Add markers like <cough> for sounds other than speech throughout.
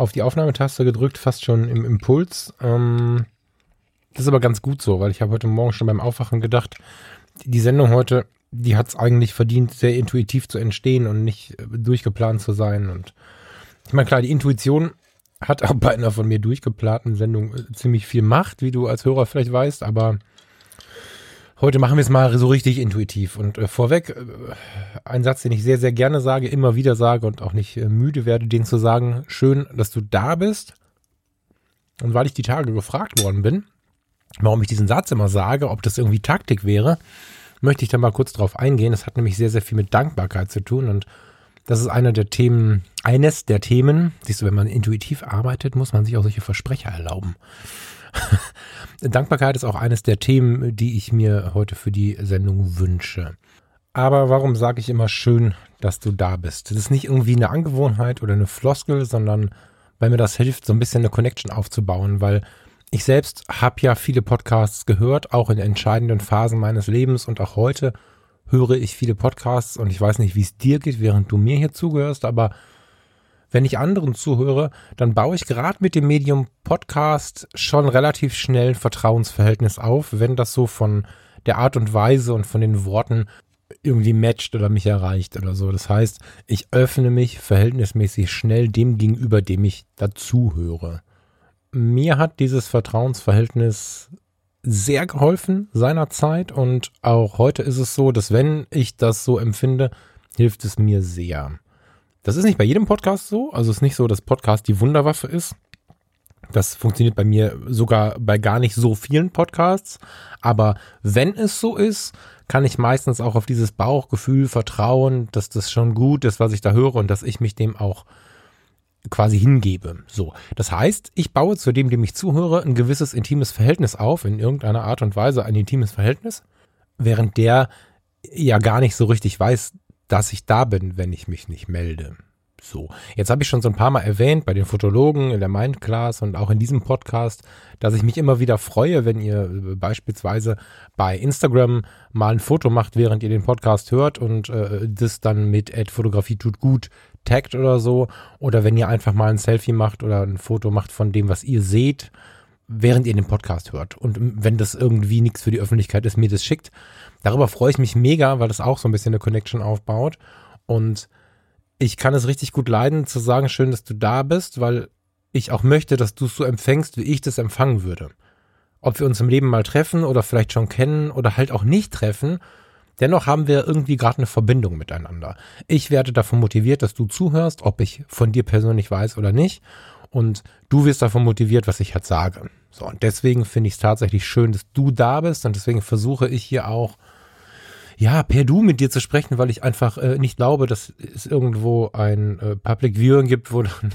auf die Aufnahmetaste gedrückt, fast schon im Impuls. Ähm, das ist aber ganz gut so, weil ich habe heute Morgen schon beim Aufwachen gedacht, die Sendung heute, die hat es eigentlich verdient, sehr intuitiv zu entstehen und nicht äh, durchgeplant zu sein. Und ich meine, klar, die Intuition hat auch bei einer von mir durchgeplanten Sendung äh, ziemlich viel Macht, wie du als Hörer vielleicht weißt, aber Heute machen wir es mal so richtig intuitiv. Und äh, vorweg, äh, ein Satz, den ich sehr, sehr gerne sage, immer wieder sage und auch nicht äh, müde werde, den zu sagen. Schön, dass du da bist. Und weil ich die Tage gefragt worden bin, warum ich diesen Satz immer sage, ob das irgendwie Taktik wäre, möchte ich da mal kurz drauf eingehen. Das hat nämlich sehr, sehr viel mit Dankbarkeit zu tun. Und das ist einer der Themen, eines der Themen, siehst du, wenn man intuitiv arbeitet, muss man sich auch solche Versprecher erlauben. <laughs> Dankbarkeit ist auch eines der Themen, die ich mir heute für die Sendung wünsche. Aber warum sage ich immer schön, dass du da bist? Das ist nicht irgendwie eine Angewohnheit oder eine Floskel, sondern weil mir das hilft, so ein bisschen eine Connection aufzubauen, weil ich selbst habe ja viele Podcasts gehört, auch in entscheidenden Phasen meines Lebens und auch heute höre ich viele Podcasts und ich weiß nicht, wie es dir geht, während du mir hier zugehörst, aber wenn ich anderen zuhöre, dann baue ich gerade mit dem Medium Podcast schon relativ schnell Vertrauensverhältnis auf, wenn das so von der Art und Weise und von den Worten irgendwie matcht oder mich erreicht oder so. Das heißt, ich öffne mich verhältnismäßig schnell dem gegenüber, dem ich dazuhöre. Mir hat dieses Vertrauensverhältnis sehr geholfen seinerzeit und auch heute ist es so, dass wenn ich das so empfinde, hilft es mir sehr. Das ist nicht bei jedem Podcast so. Also es ist nicht so, dass Podcast die Wunderwaffe ist. Das funktioniert bei mir sogar bei gar nicht so vielen Podcasts. Aber wenn es so ist, kann ich meistens auch auf dieses Bauchgefühl vertrauen, dass das schon gut ist, was ich da höre und dass ich mich dem auch quasi hingebe. So. Das heißt, ich baue zu dem, dem ich zuhöre, ein gewisses intimes Verhältnis auf, in irgendeiner Art und Weise ein intimes Verhältnis, während der ja gar nicht so richtig weiß, dass ich da bin, wenn ich mich nicht melde. So, jetzt habe ich schon so ein paar Mal erwähnt bei den Fotologen in der Mindclass und auch in diesem Podcast, dass ich mich immer wieder freue, wenn ihr äh, beispielsweise bei Instagram mal ein Foto macht, während ihr den Podcast hört und äh, das dann mit Ad Fotografie tut gut taggt oder so. Oder wenn ihr einfach mal ein Selfie macht oder ein Foto macht von dem, was ihr seht, während ihr den Podcast hört. Und wenn das irgendwie nichts für die Öffentlichkeit ist, mir das schickt, Darüber freue ich mich mega, weil das auch so ein bisschen eine Connection aufbaut. Und ich kann es richtig gut leiden, zu sagen, schön, dass du da bist, weil ich auch möchte, dass du es so empfängst, wie ich das empfangen würde. Ob wir uns im Leben mal treffen oder vielleicht schon kennen oder halt auch nicht treffen, dennoch haben wir irgendwie gerade eine Verbindung miteinander. Ich werde davon motiviert, dass du zuhörst, ob ich von dir persönlich weiß oder nicht. Und du wirst davon motiviert, was ich halt sage. So, und deswegen finde ich es tatsächlich schön, dass du da bist und deswegen versuche ich hier auch ja, per Du mit dir zu sprechen, weil ich einfach äh, nicht glaube, dass es irgendwo ein äh, Public Viewing gibt, wo <laughs> dann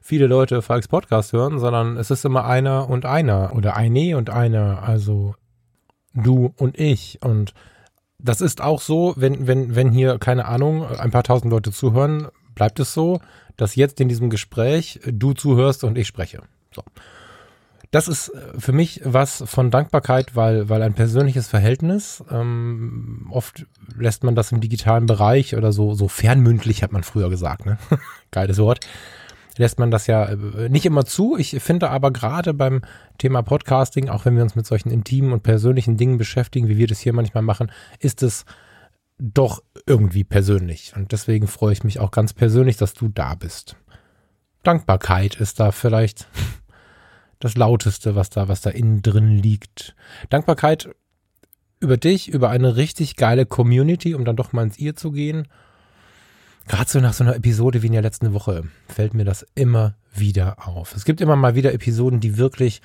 viele Leute Falks Podcast hören, sondern es ist immer einer und einer oder eine und einer, also du und ich. Und das ist auch so, wenn, wenn, wenn hier, keine Ahnung, ein paar tausend Leute zuhören, bleibt es so, dass jetzt in diesem Gespräch du zuhörst und ich spreche. So das ist äh, für mich was von Dankbarkeit, weil, weil ein persönliches Verhältnis, ähm, oft lässt man das im digitalen Bereich oder so, so fernmündlich hat man früher gesagt, ne? <laughs> Geiles Wort. Lässt man das ja äh, nicht immer zu. Ich finde aber gerade beim Thema Podcasting, auch wenn wir uns mit solchen intimen und persönlichen Dingen beschäftigen, wie wir das hier manchmal machen, ist es doch irgendwie persönlich. Und deswegen freue ich mich auch ganz persönlich, dass du da bist. Dankbarkeit ist da vielleicht das Lauteste, was da, was da innen drin liegt. Dankbarkeit über dich, über eine richtig geile Community, um dann doch mal ins Ihr zu gehen. Gerade so nach so einer Episode wie in der letzten Woche fällt mir das immer wieder auf. Es gibt immer mal wieder Episoden, die wirklich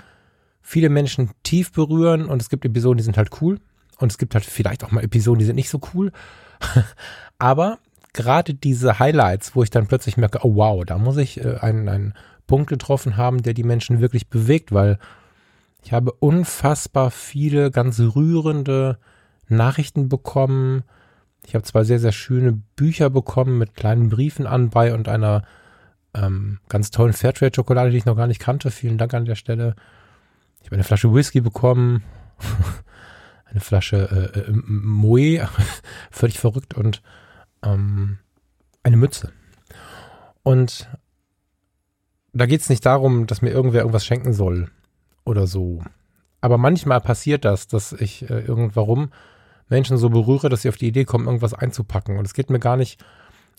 viele Menschen tief berühren und es gibt Episoden, die sind halt cool und es gibt halt vielleicht auch mal Episoden, die sind nicht so cool. <laughs> Aber gerade diese Highlights, wo ich dann plötzlich merke, oh wow, da muss ich äh, ein, ein Punkt getroffen haben, der die Menschen wirklich bewegt, weil ich habe unfassbar viele ganz rührende Nachrichten bekommen. Ich habe zwei sehr, sehr schöne Bücher bekommen mit kleinen Briefen anbei und einer ähm, ganz tollen Fairtrade-Schokolade, die ich noch gar nicht kannte. Vielen Dank an der Stelle. Ich habe eine Flasche Whisky bekommen, <laughs> eine Flasche äh, äh, Moe, <laughs> völlig verrückt und ähm, eine Mütze. Und da geht es nicht darum, dass mir irgendwer irgendwas schenken soll oder so. Aber manchmal passiert das, dass ich äh, irgendwarum Menschen so berühre, dass sie auf die Idee kommen, irgendwas einzupacken. Und es geht mir gar nicht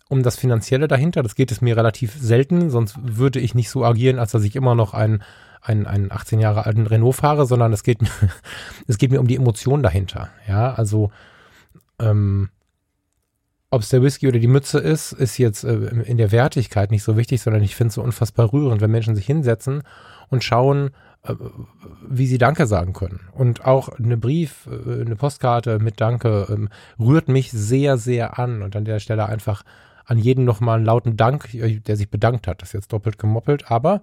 um das Finanzielle dahinter. Das geht es mir relativ selten, sonst würde ich nicht so agieren, als dass ich immer noch einen, einen, einen 18 Jahre alten Renault fahre, sondern es geht mir, <laughs> es geht mir um die Emotion dahinter. Ja, also ähm, ob es der Whisky oder die Mütze ist, ist jetzt äh, in der Wertigkeit nicht so wichtig, sondern ich finde es so unfassbar rührend, wenn Menschen sich hinsetzen und schauen, äh, wie sie Danke sagen können. Und auch eine Brief, äh, eine Postkarte mit Danke ähm, rührt mich sehr, sehr an. Und an der Stelle einfach an jeden nochmal einen lauten Dank, äh, der sich bedankt hat. Das ist jetzt doppelt gemoppelt, aber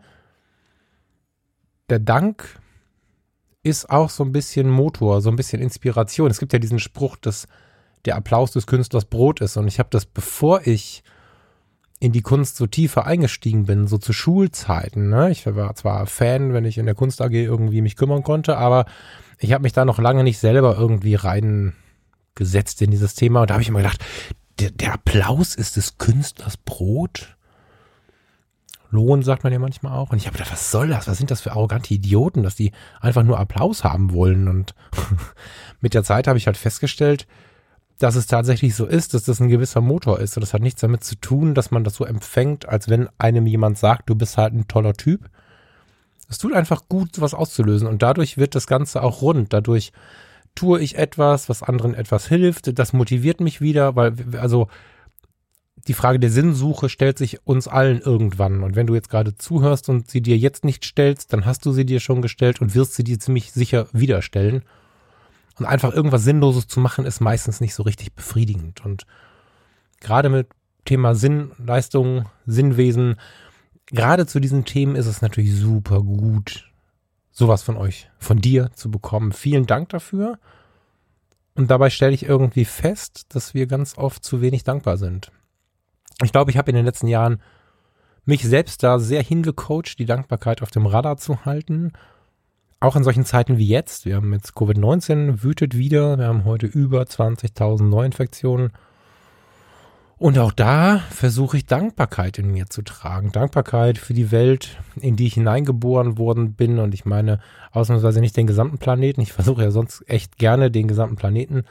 der Dank ist auch so ein bisschen Motor, so ein bisschen Inspiration. Es gibt ja diesen Spruch, dass der Applaus des Künstlers Brot ist. Und ich habe das, bevor ich in die Kunst so tiefer eingestiegen bin, so zu Schulzeiten. Ne? Ich war zwar Fan, wenn ich in der Kunst AG irgendwie mich kümmern konnte, aber ich habe mich da noch lange nicht selber irgendwie reingesetzt in dieses Thema. Und da habe ich immer gedacht, der, der Applaus ist des Künstlers Brot. Lohn sagt man ja manchmal auch. Und ich habe gedacht, was soll das? Was sind das für arrogante Idioten, dass die einfach nur Applaus haben wollen? Und <laughs> mit der Zeit habe ich halt festgestellt, dass es tatsächlich so ist, dass das ein gewisser Motor ist. Und das hat nichts damit zu tun, dass man das so empfängt, als wenn einem jemand sagt, du bist halt ein toller Typ. Es tut einfach gut, sowas auszulösen. Und dadurch wird das Ganze auch rund. Dadurch tue ich etwas, was anderen etwas hilft. Das motiviert mich wieder, weil, also, die Frage der Sinnsuche stellt sich uns allen irgendwann. Und wenn du jetzt gerade zuhörst und sie dir jetzt nicht stellst, dann hast du sie dir schon gestellt und wirst sie dir ziemlich sicher wieder stellen. Und einfach irgendwas Sinnloses zu machen, ist meistens nicht so richtig befriedigend. Und gerade mit Thema Sinn, Leistung, Sinnwesen, gerade zu diesen Themen ist es natürlich super gut, sowas von euch, von dir zu bekommen. Vielen Dank dafür. Und dabei stelle ich irgendwie fest, dass wir ganz oft zu wenig dankbar sind. Ich glaube, ich habe in den letzten Jahren mich selbst da sehr hingecoacht, die Dankbarkeit auf dem Radar zu halten auch in solchen Zeiten wie jetzt, wir haben jetzt Covid-19 wütet wieder, wir haben heute über 20.000 Neuinfektionen. Und auch da versuche ich Dankbarkeit in mir zu tragen. Dankbarkeit für die Welt, in die ich hineingeboren worden bin. Und ich meine ausnahmsweise nicht den gesamten Planeten. Ich versuche ja sonst echt gerne den gesamten Planeten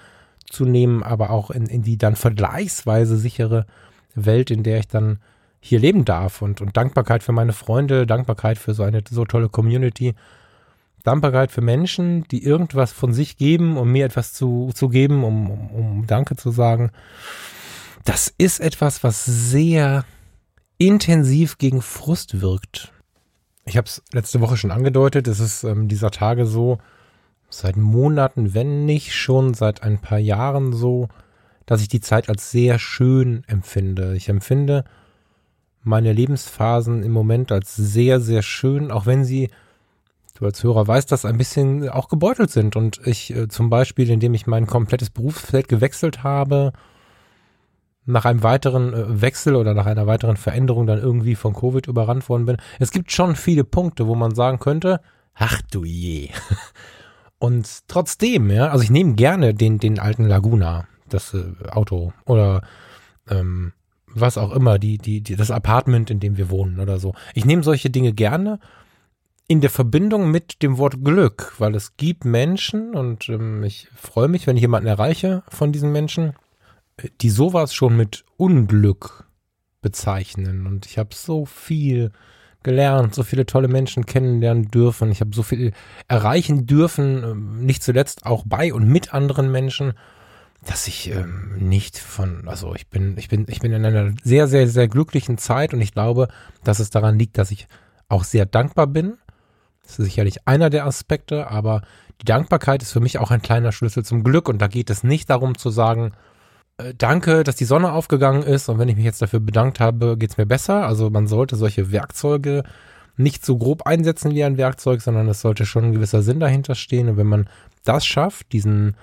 zu nehmen, aber auch in, in die dann vergleichsweise sichere Welt, in der ich dann hier leben darf. Und, und Dankbarkeit für meine Freunde, Dankbarkeit für so eine so tolle Community Dankbarkeit für Menschen, die irgendwas von sich geben, um mir etwas zu, zu geben, um, um, um Danke zu sagen. Das ist etwas, was sehr intensiv gegen Frust wirkt. Ich habe es letzte Woche schon angedeutet, es ist ähm, dieser Tage so, seit Monaten, wenn nicht schon seit ein paar Jahren so, dass ich die Zeit als sehr schön empfinde. Ich empfinde meine Lebensphasen im Moment als sehr, sehr schön, auch wenn sie du als Hörer weißt, dass ein bisschen auch gebeutelt sind. Und ich äh, zum Beispiel, indem ich mein komplettes Berufsfeld gewechselt habe, nach einem weiteren äh, Wechsel oder nach einer weiteren Veränderung dann irgendwie von Covid überrannt worden bin. Es gibt schon viele Punkte, wo man sagen könnte, ach du je. <laughs> Und trotzdem, ja, also ich nehme gerne den, den alten Laguna, das äh, Auto oder ähm, was auch immer, die, die, die, das Apartment, in dem wir wohnen oder so. Ich nehme solche Dinge gerne in der Verbindung mit dem Wort Glück, weil es gibt Menschen und ähm, ich freue mich, wenn ich jemanden erreiche von diesen Menschen, die sowas schon mit Unglück bezeichnen. Und ich habe so viel gelernt, so viele tolle Menschen kennenlernen dürfen. Ich habe so viel erreichen dürfen, ähm, nicht zuletzt auch bei und mit anderen Menschen, dass ich ähm, nicht von, also ich bin, ich bin, ich bin in einer sehr, sehr, sehr glücklichen Zeit und ich glaube, dass es daran liegt, dass ich auch sehr dankbar bin ist sicherlich einer der Aspekte, aber die Dankbarkeit ist für mich auch ein kleiner Schlüssel zum Glück. Und da geht es nicht darum zu sagen, äh, danke, dass die Sonne aufgegangen ist und wenn ich mich jetzt dafür bedankt habe, geht es mir besser. Also man sollte solche Werkzeuge nicht so grob einsetzen wie ein Werkzeug, sondern es sollte schon ein gewisser Sinn dahinter stehen. Und wenn man das schafft, diesen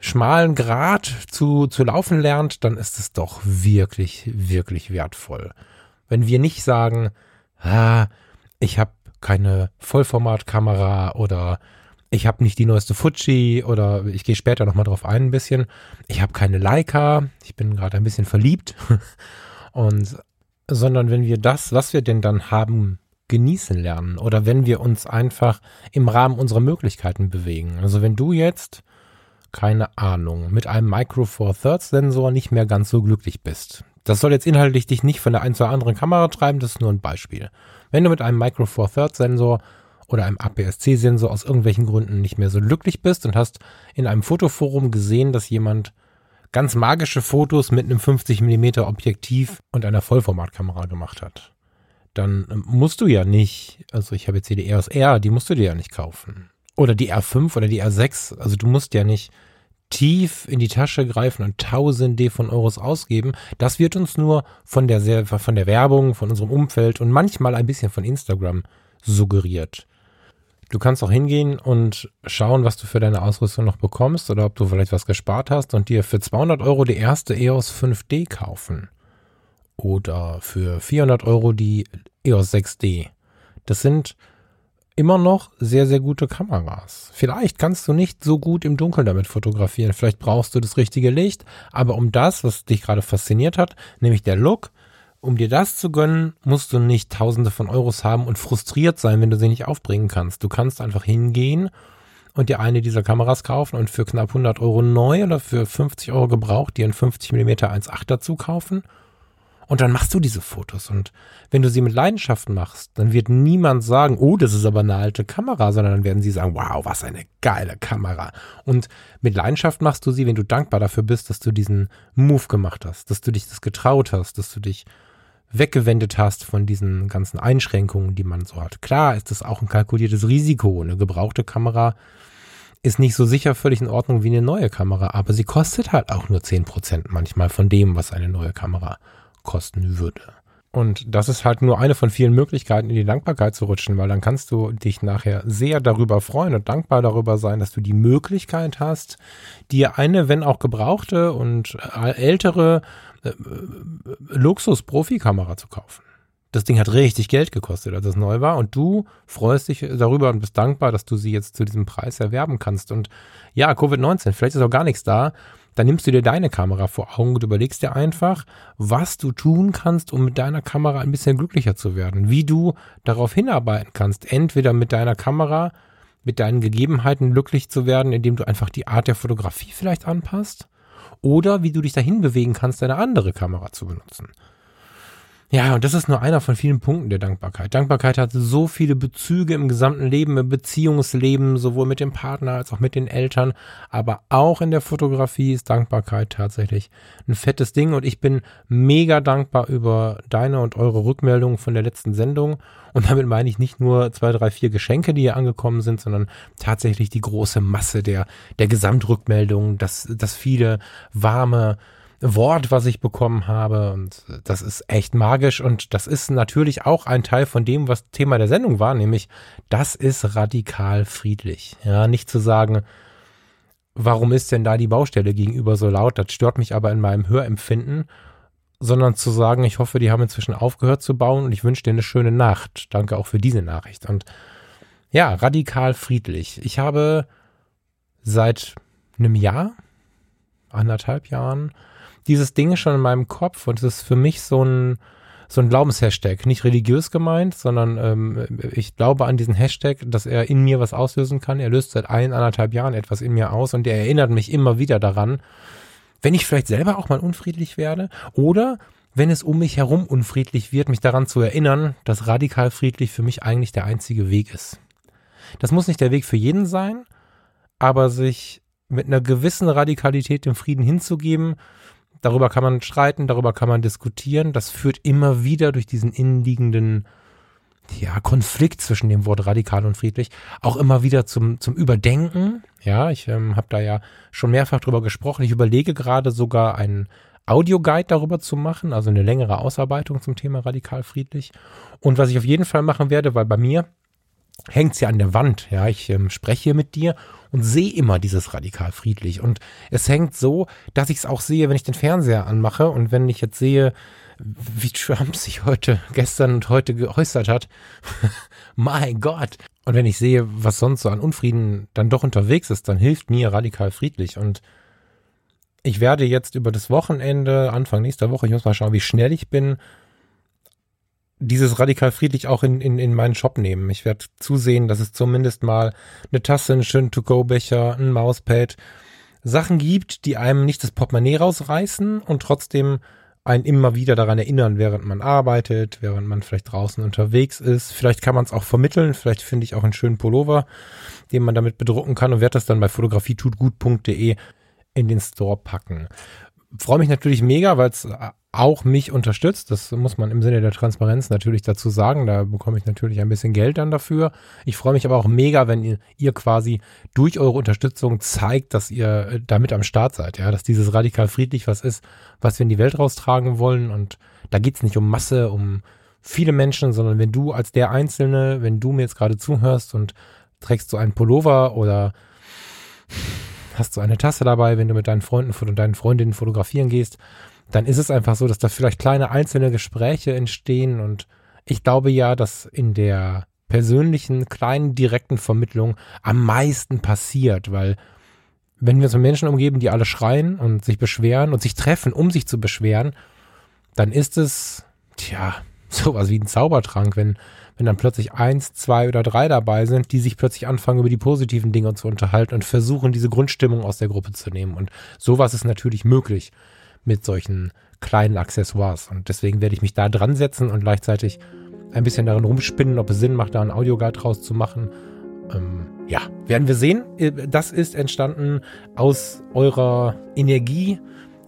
schmalen Grat zu, zu laufen lernt, dann ist es doch wirklich, wirklich wertvoll. Wenn wir nicht sagen, ah, ich habe keine Vollformatkamera oder ich habe nicht die neueste Fuji oder ich gehe später nochmal drauf ein ein bisschen. Ich habe keine Leica, ich bin gerade ein bisschen verliebt. <laughs> Und sondern wenn wir das, was wir denn dann haben, genießen lernen oder wenn wir uns einfach im Rahmen unserer Möglichkeiten bewegen. Also wenn du jetzt keine Ahnung, mit einem Micro Four Thirds Sensor nicht mehr ganz so glücklich bist. Das soll jetzt inhaltlich dich nicht von der einen zur anderen Kamera treiben, das ist nur ein Beispiel. Wenn du mit einem Micro Four Thirds Sensor oder einem APS-C Sensor aus irgendwelchen Gründen nicht mehr so glücklich bist und hast in einem Fotoforum gesehen, dass jemand ganz magische Fotos mit einem 50 mm Objektiv und einer Vollformatkamera gemacht hat, dann musst du ja nicht, also ich habe jetzt hier die EOS R, die musst du dir ja nicht kaufen oder die R5 oder die R6. Also du musst ja nicht tief in die Tasche greifen und tausende von Euros ausgeben. Das wird uns nur von der, von der Werbung, von unserem Umfeld und manchmal ein bisschen von Instagram suggeriert. Du kannst auch hingehen und schauen, was du für deine Ausrüstung noch bekommst oder ob du vielleicht was gespart hast und dir für 200 Euro die erste EOS 5D kaufen. Oder für 400 Euro die EOS 6D. Das sind immer noch sehr, sehr gute Kameras. Vielleicht kannst du nicht so gut im Dunkeln damit fotografieren. Vielleicht brauchst du das richtige Licht. Aber um das, was dich gerade fasziniert hat, nämlich der Look, um dir das zu gönnen, musst du nicht Tausende von Euros haben und frustriert sein, wenn du sie nicht aufbringen kannst. Du kannst einfach hingehen und dir eine dieser Kameras kaufen und für knapp 100 Euro neu oder für 50 Euro gebraucht dir ein 50 mm 1.8 dazu kaufen und dann machst du diese Fotos. Und wenn du sie mit Leidenschaft machst, dann wird niemand sagen, oh, das ist aber eine alte Kamera, sondern dann werden sie sagen, wow, was eine geile Kamera. Und mit Leidenschaft machst du sie, wenn du dankbar dafür bist, dass du diesen Move gemacht hast, dass du dich das getraut hast, dass du dich weggewendet hast von diesen ganzen Einschränkungen, die man so hat. Klar ist das auch ein kalkuliertes Risiko. Eine gebrauchte Kamera ist nicht so sicher völlig in Ordnung wie eine neue Kamera, aber sie kostet halt auch nur 10% manchmal von dem, was eine neue Kamera kosten würde. Und das ist halt nur eine von vielen Möglichkeiten, in die Dankbarkeit zu rutschen, weil dann kannst du dich nachher sehr darüber freuen und dankbar darüber sein, dass du die Möglichkeit hast, dir eine, wenn auch gebrauchte und ältere äh, Luxus-Profi-Kamera zu kaufen. Das Ding hat richtig Geld gekostet, als es neu war. Und du freust dich darüber und bist dankbar, dass du sie jetzt zu diesem Preis erwerben kannst. Und ja, Covid-19, vielleicht ist auch gar nichts da dann nimmst du dir deine Kamera vor Augen und überlegst dir einfach, was du tun kannst, um mit deiner Kamera ein bisschen glücklicher zu werden. Wie du darauf hinarbeiten kannst, entweder mit deiner Kamera, mit deinen Gegebenheiten glücklich zu werden, indem du einfach die Art der Fotografie vielleicht anpasst, oder wie du dich dahin bewegen kannst, eine andere Kamera zu benutzen. Ja, und das ist nur einer von vielen Punkten der Dankbarkeit. Dankbarkeit hat so viele Bezüge im gesamten Leben, im Beziehungsleben, sowohl mit dem Partner als auch mit den Eltern. Aber auch in der Fotografie ist Dankbarkeit tatsächlich ein fettes Ding. Und ich bin mega dankbar über deine und eure Rückmeldungen von der letzten Sendung. Und damit meine ich nicht nur zwei, drei, vier Geschenke, die hier angekommen sind, sondern tatsächlich die große Masse der, der Gesamtrückmeldungen, dass, dass viele warme, Wort, was ich bekommen habe. Und das ist echt magisch. Und das ist natürlich auch ein Teil von dem, was Thema der Sendung war, nämlich das ist radikal friedlich. Ja, nicht zu sagen, warum ist denn da die Baustelle gegenüber so laut? Das stört mich aber in meinem Hörempfinden. Sondern zu sagen, ich hoffe, die haben inzwischen aufgehört zu bauen und ich wünsche dir eine schöne Nacht. Danke auch für diese Nachricht. Und ja, radikal friedlich. Ich habe seit einem Jahr, anderthalb Jahren, dieses Ding schon in meinem Kopf und es ist für mich so ein, so ein Glaubenshashtag. Nicht religiös gemeint, sondern ähm, ich glaube an diesen Hashtag, dass er in mir was auslösen kann. Er löst seit ein, anderthalb Jahren etwas in mir aus und er erinnert mich immer wieder daran, wenn ich vielleicht selber auch mal unfriedlich werde oder wenn es um mich herum unfriedlich wird, mich daran zu erinnern, dass radikal friedlich für mich eigentlich der einzige Weg ist. Das muss nicht der Weg für jeden sein, aber sich mit einer gewissen Radikalität dem Frieden hinzugeben, Darüber kann man streiten, darüber kann man diskutieren. Das führt immer wieder durch diesen innenliegenden ja, Konflikt zwischen dem Wort radikal und friedlich auch immer wieder zum, zum Überdenken. Ja, ich ähm, habe da ja schon mehrfach drüber gesprochen. Ich überlege gerade sogar ein, Audioguide darüber zu machen, also eine längere Ausarbeitung zum Thema radikal friedlich. Und was ich auf jeden Fall machen werde, weil bei mir hängt es ja an der Wand. Ja, ich ähm, spreche mit dir und sehe immer dieses radikal friedlich. Und es hängt so, dass ich es auch sehe, wenn ich den Fernseher anmache und wenn ich jetzt sehe, wie Trump sich heute, gestern und heute geäußert hat. <laughs> mein Gott. Und wenn ich sehe, was sonst so an Unfrieden dann doch unterwegs ist, dann hilft mir radikal friedlich. Und ich werde jetzt über das Wochenende, Anfang nächster Woche, ich muss mal schauen, wie schnell ich bin, dieses radikal friedlich auch in, in, in meinen Shop nehmen. Ich werde zusehen, dass es zumindest mal eine Tasse, einen schönen To-Go-Becher, ein Mauspad, Sachen gibt, die einem nicht das Portemonnaie rausreißen und trotzdem einen immer wieder daran erinnern, während man arbeitet, während man vielleicht draußen unterwegs ist. Vielleicht kann man es auch vermitteln. Vielleicht finde ich auch einen schönen Pullover, den man damit bedrucken kann und werde das dann bei fotografietutgut.de in den Store packen. Freue mich natürlich mega, weil es auch mich unterstützt. Das muss man im Sinne der Transparenz natürlich dazu sagen. Da bekomme ich natürlich ein bisschen Geld dann dafür. Ich freue mich aber auch mega, wenn ihr, ihr quasi durch eure Unterstützung zeigt, dass ihr äh, damit am Start seid. Ja, dass dieses radikal friedlich was ist, was wir in die Welt raustragen wollen. Und da geht's nicht um Masse, um viele Menschen, sondern wenn du als der Einzelne, wenn du mir jetzt gerade zuhörst und trägst so einen Pullover oder hast so eine Tasse dabei, wenn du mit deinen Freunden und deinen Freundinnen fotografieren gehst, dann ist es einfach so, dass da vielleicht kleine einzelne Gespräche entstehen und ich glaube ja, dass in der persönlichen, kleinen, direkten Vermittlung am meisten passiert, weil wenn wir uns mit Menschen umgeben, die alle schreien und sich beschweren und sich treffen, um sich zu beschweren, dann ist es, tja, <laughs> sowas wie ein Zaubertrank, wenn, wenn dann plötzlich eins, zwei oder drei dabei sind, die sich plötzlich anfangen, über die positiven Dinge zu unterhalten und versuchen, diese Grundstimmung aus der Gruppe zu nehmen. Und sowas ist natürlich möglich mit solchen kleinen Accessoires. Und deswegen werde ich mich da dran setzen und gleichzeitig ein bisschen darin rumspinnen, ob es Sinn macht, da einen Audioguide draus zu machen. Ähm, ja, werden wir sehen. Äh, das ist entstanden aus eurer Energie,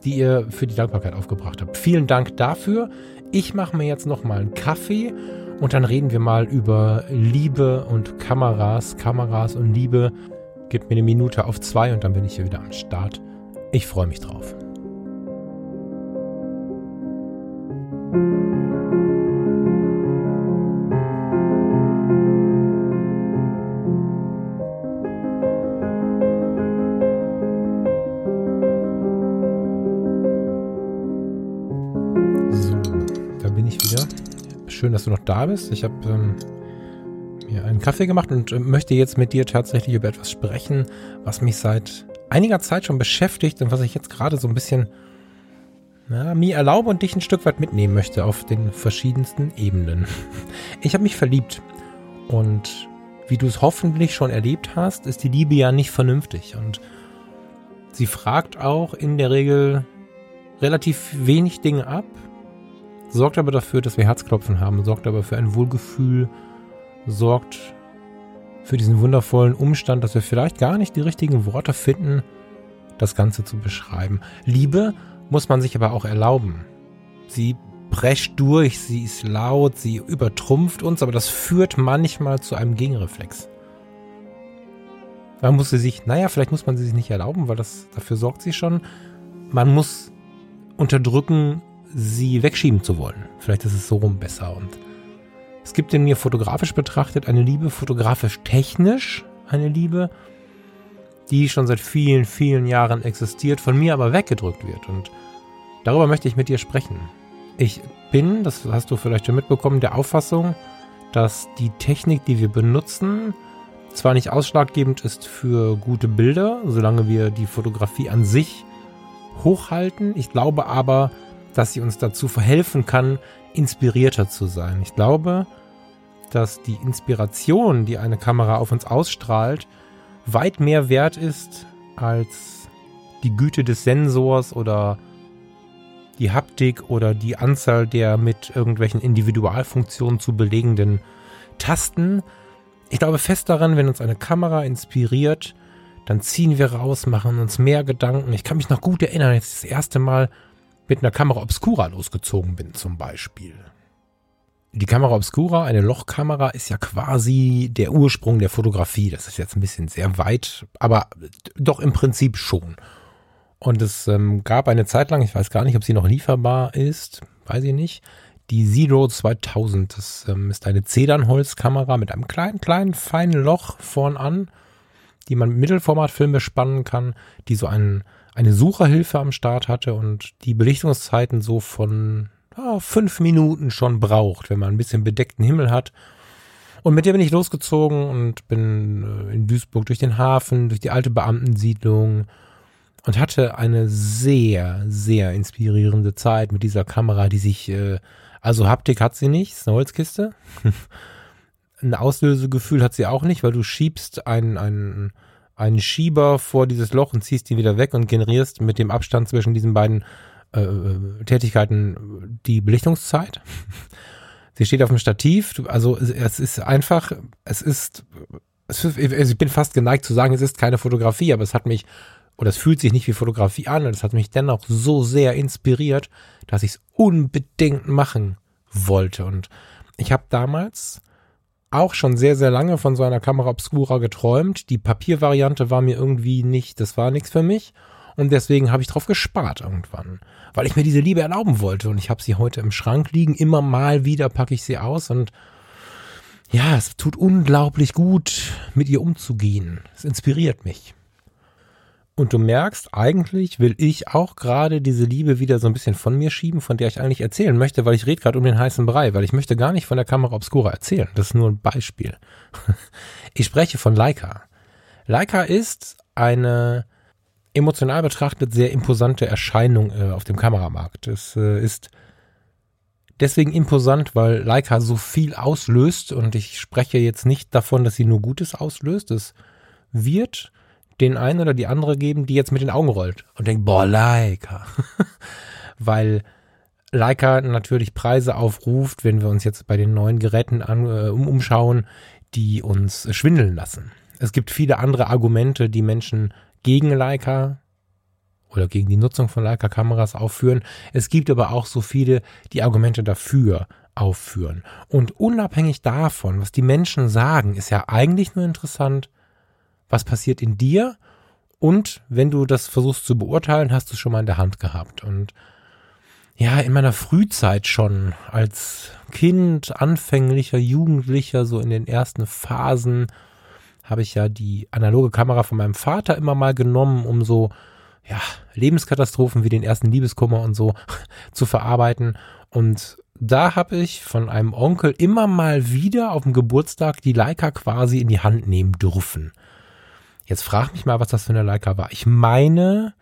die ihr für die Dankbarkeit aufgebracht habt. Vielen Dank dafür. Ich mache mir jetzt noch mal einen Kaffee und dann reden wir mal über Liebe und Kameras, Kameras und Liebe. Gebt mir eine Minute auf zwei und dann bin ich hier wieder am Start. Ich freue mich drauf. Schön, dass du noch da bist. Ich habe ähm, mir einen Kaffee gemacht und äh, möchte jetzt mit dir tatsächlich über etwas sprechen, was mich seit einiger Zeit schon beschäftigt und was ich jetzt gerade so ein bisschen na, mir erlaube und dich ein Stück weit mitnehmen möchte auf den verschiedensten Ebenen. <laughs> Ich habe mich verliebt und wie du es hoffentlich schon erlebt hast, ist die Liebe ja nicht vernünftig und sie fragt auch in der Regel relativ wenig Dinge ab, sorgt aber dafür, dass wir Herzklopfen haben, sorgt aber für ein Wohlgefühl, sorgt für diesen wundervollen Umstand, dass wir vielleicht gar nicht die richtigen Worte finden, das Ganze zu beschreiben. Liebe muss man sich aber auch erlauben. Sie prescht durch, sie ist laut, sie übertrumpft uns, aber das führt manchmal zu einem Gegenreflex. Man muss sie sich, naja, vielleicht muss man sie sich nicht erlauben, weil das dafür sorgt sie schon. Man muss unterdrücken, sie wegschieben zu wollen. Vielleicht ist es so rum besser. Und es gibt in mir fotografisch betrachtet eine Liebe, fotografisch technisch eine Liebe, die schon seit vielen, vielen Jahren existiert, von mir aber weggedrückt wird. Und darüber möchte ich mit dir sprechen. Ich bin, das hast du vielleicht schon mitbekommen, der Auffassung, dass die Technik, die wir benutzen, zwar nicht ausschlaggebend ist für gute Bilder, solange wir die Fotografie an sich hochhalten. Ich glaube aber, dass sie uns dazu verhelfen kann, inspirierter zu sein. Ich glaube, dass die Inspiration, die eine Kamera auf uns ausstrahlt, weit mehr wert ist als die Güte des Sensors oder die Haptik oder die Anzahl der mit irgendwelchen Individualfunktionen zu belegenden Tasten. Ich glaube fest daran, wenn uns eine Kamera inspiriert, dann ziehen wir raus, machen uns mehr Gedanken. Ich kann mich noch gut erinnern, jetzt das erste Mal mit einer Kamera Obscura losgezogen bin zum Beispiel. Die Kamera Obscura, eine Lochkamera, ist ja quasi der Ursprung der Fotografie. Das ist jetzt ein bisschen sehr weit, aber doch im Prinzip schon. Und es ähm, gab eine Zeit lang, ich weiß gar nicht, ob sie noch lieferbar ist, weiß ich nicht, die Zero 2000. Das ähm, ist eine Zedernholzkamera mit einem kleinen, kleinen, feinen Loch vorn an, die man mit Mittelformatfilme spannen kann, die so einen, eine Sucherhilfe am Start hatte und die Belichtungszeiten so von ja, fünf Minuten schon braucht, wenn man ein bisschen bedeckten Himmel hat. Und mit der bin ich losgezogen und bin äh, in Duisburg durch den Hafen, durch die alte Beamtensiedlung, und hatte eine sehr, sehr inspirierende Zeit mit dieser Kamera, die sich, äh, also Haptik hat sie nicht, ist eine Holzkiste. <laughs> ein Auslösegefühl hat sie auch nicht, weil du schiebst einen, einen, einen Schieber vor dieses Loch und ziehst ihn wieder weg und generierst mit dem Abstand zwischen diesen beiden äh, Tätigkeiten die Belichtungszeit. <laughs> Sie steht auf dem Stativ, also es ist einfach, es ist, es ist, ich bin fast geneigt zu sagen, es ist keine Fotografie, aber es hat mich oder es fühlt sich nicht wie Fotografie an und es hat mich dennoch so sehr inspiriert, dass ich es unbedingt machen wollte. Und ich habe damals auch schon sehr, sehr lange von so einer Kamera Obscura geträumt. Die Papiervariante war mir irgendwie nicht, das war nichts für mich. Und deswegen habe ich drauf gespart irgendwann, weil ich mir diese Liebe erlauben wollte. Und ich habe sie heute im Schrank liegen. Immer mal wieder packe ich sie aus und ja, es tut unglaublich gut, mit ihr umzugehen. Es inspiriert mich. Und du merkst, eigentlich will ich auch gerade diese Liebe wieder so ein bisschen von mir schieben, von der ich eigentlich erzählen möchte, weil ich rede gerade um den heißen Brei, weil ich möchte gar nicht von der Kamera Obscura erzählen. Das ist nur ein Beispiel. <laughs> Ich spreche von Leica. Leica ist eine emotional betrachtet sehr imposante Erscheinung äh, auf dem Kameramarkt. Es äh, ist deswegen imposant, weil Leica so viel auslöst und ich spreche jetzt nicht davon, dass sie nur Gutes auslöst. Es wird den einen oder die andere geben, die jetzt mit den Augen rollt und denkt, boah, Leica. <laughs> Weil Leica natürlich Preise aufruft, wenn wir uns jetzt bei den neuen Geräten an, äh, umschauen, die uns schwindeln lassen. Es gibt viele andere Argumente, die Menschen gegen Leica oder gegen die Nutzung von Leica-Kameras aufführen. Es gibt aber auch so viele, die Argumente dafür aufführen. Und unabhängig davon, was die Menschen sagen, ist ja eigentlich nur interessant, was passiert in dir und wenn du das versuchst zu beurteilen, hast du es schon mal in der Hand gehabt. Und ja, in meiner Frühzeit schon als Kind, anfänglicher, Jugendlicher, so in den ersten Phasen, habe ich ja die analoge Kamera von meinem Vater immer mal genommen, um so ja, Lebenskatastrophen wie den ersten Liebeskummer und so <laughs> zu verarbeiten. Und da habe ich von einem Onkel immer mal wieder auf dem Geburtstag die Leica quasi in die Hand nehmen dürfen. Jetzt frag mich mal, was das für eine Leica war. Ich meine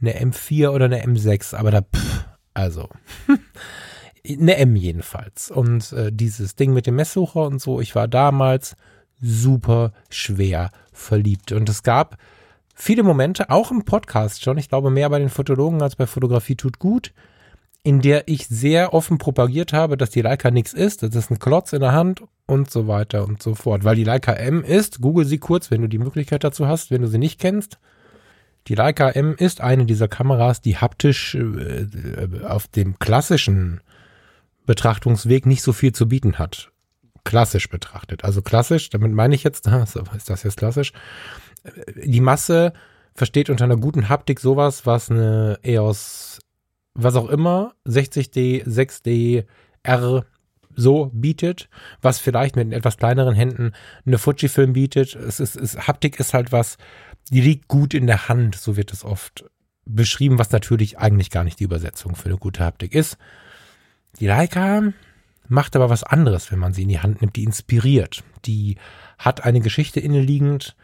eine M4 oder eine M6, aber da, pff, also <laughs> eine M jedenfalls. Und äh, dieses Ding mit dem Messsucher und so, ich war damals super schwer verliebt. Und es gab viele Momente, auch im Podcast schon, ich glaube mehr bei den Fotologen als bei Fotografie tut gut, in der ich sehr offen propagiert habe, dass die Leica nichts ist. Das ist ein Klotz in der Hand und so weiter und so fort. Weil die Leica M ist, google sie kurz, wenn du die Möglichkeit dazu hast, wenn du sie nicht kennst. Die Leica M ist eine dieser Kameras, die haptisch äh, auf dem klassischen Betrachtungsweg nicht so viel zu bieten hat. Klassisch betrachtet. Also klassisch, damit meine ich jetzt, <laughs> ist das jetzt klassisch? Die Masse versteht unter einer guten Haptik sowas, was eine EOS, was auch immer, 60D, 6D, R so bietet, was vielleicht mit etwas kleineren Händen eine Fujifilm bietet. Es ist, es, Haptik ist halt was, die liegt gut in der Hand, so wird es oft beschrieben, was natürlich eigentlich gar nicht die Übersetzung für eine gute Haptik ist. Die Leica macht aber was anderes, wenn man sie in die Hand nimmt, die inspiriert. Die hat eine Geschichte inneliegend.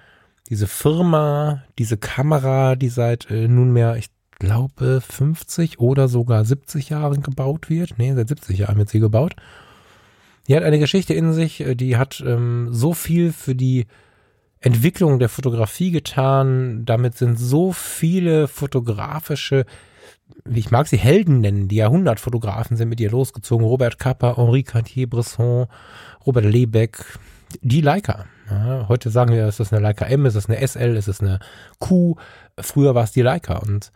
Diese Firma, diese Kamera, die seit äh, nunmehr, ich glaube, 50 oder sogar 70 Jahren gebaut wird. Nee, seit 70 Jahren wird sie gebaut. Die hat eine Geschichte in sich, äh, die hat ähm, so viel für die Entwicklung der Fotografie getan. Damit sind so viele fotografische, ich mag sie Helden nennen, die Jahrhundertfotografen sind mit ihr losgezogen. Robert Capa, Henri Cartier-Bresson, Robert Lebeck, die Leica. Ja, heute sagen wir, ist das eine Leica M, ist das eine SL, ist das eine Q. Früher war es die Leica und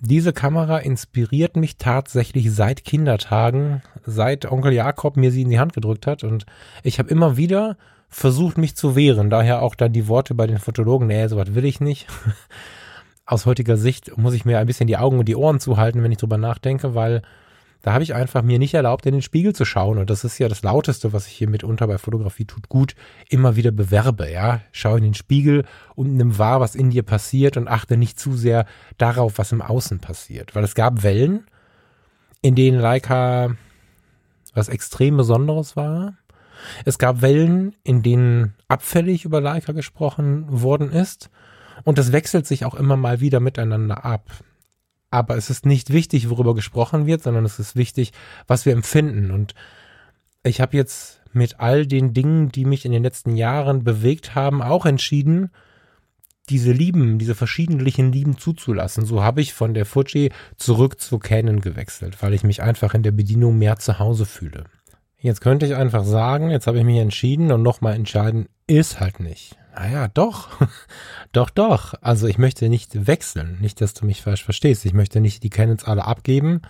diese Kamera inspiriert mich tatsächlich seit Kindertagen, seit Onkel Jakob mir sie in die Hand gedrückt hat. Und ich habe immer wieder versucht, mich zu wehren. Daher auch dann die Worte bei den Fotologen, nee, sowas will ich nicht. <laughs> aus heutiger Sicht muss ich mir ein bisschen die Augen und die Ohren zuhalten, wenn ich drüber nachdenke, weil da habe ich einfach mir nicht erlaubt, in den Spiegel zu schauen. Und das ist ja das Lauteste, was ich hier mitunter bei Fotografie tut gut, immer wieder bewerbe, ja. Schau in den Spiegel und nimm wahr, was in dir passiert und achte nicht zu sehr darauf, was im Außen passiert. Weil es gab Wellen, in denen Leica was extrem Besonderes war. Es gab Wellen, in denen abfällig über Leica gesprochen worden ist. Und das wechselt sich auch immer mal wieder miteinander ab. Aber es ist nicht wichtig, worüber gesprochen wird, sondern es ist wichtig, was wir empfinden. Und ich habe jetzt mit all den Dingen, die mich in den letzten Jahren bewegt haben, auch entschieden, diese Lieben, diese verschiedentlichen Lieben zuzulassen. So habe ich von der Fuji zurück zu Canon gewechselt, weil ich mich einfach in der Bedienung mehr zu Hause fühle. Jetzt könnte ich einfach sagen, jetzt habe ich mich entschieden und nochmal entscheiden, ist halt nicht. Naja, doch. <laughs> doch, doch. Also ich möchte nicht wechseln. Nicht, dass du mich falsch verstehst. Ich möchte nicht die Canons alle abgeben.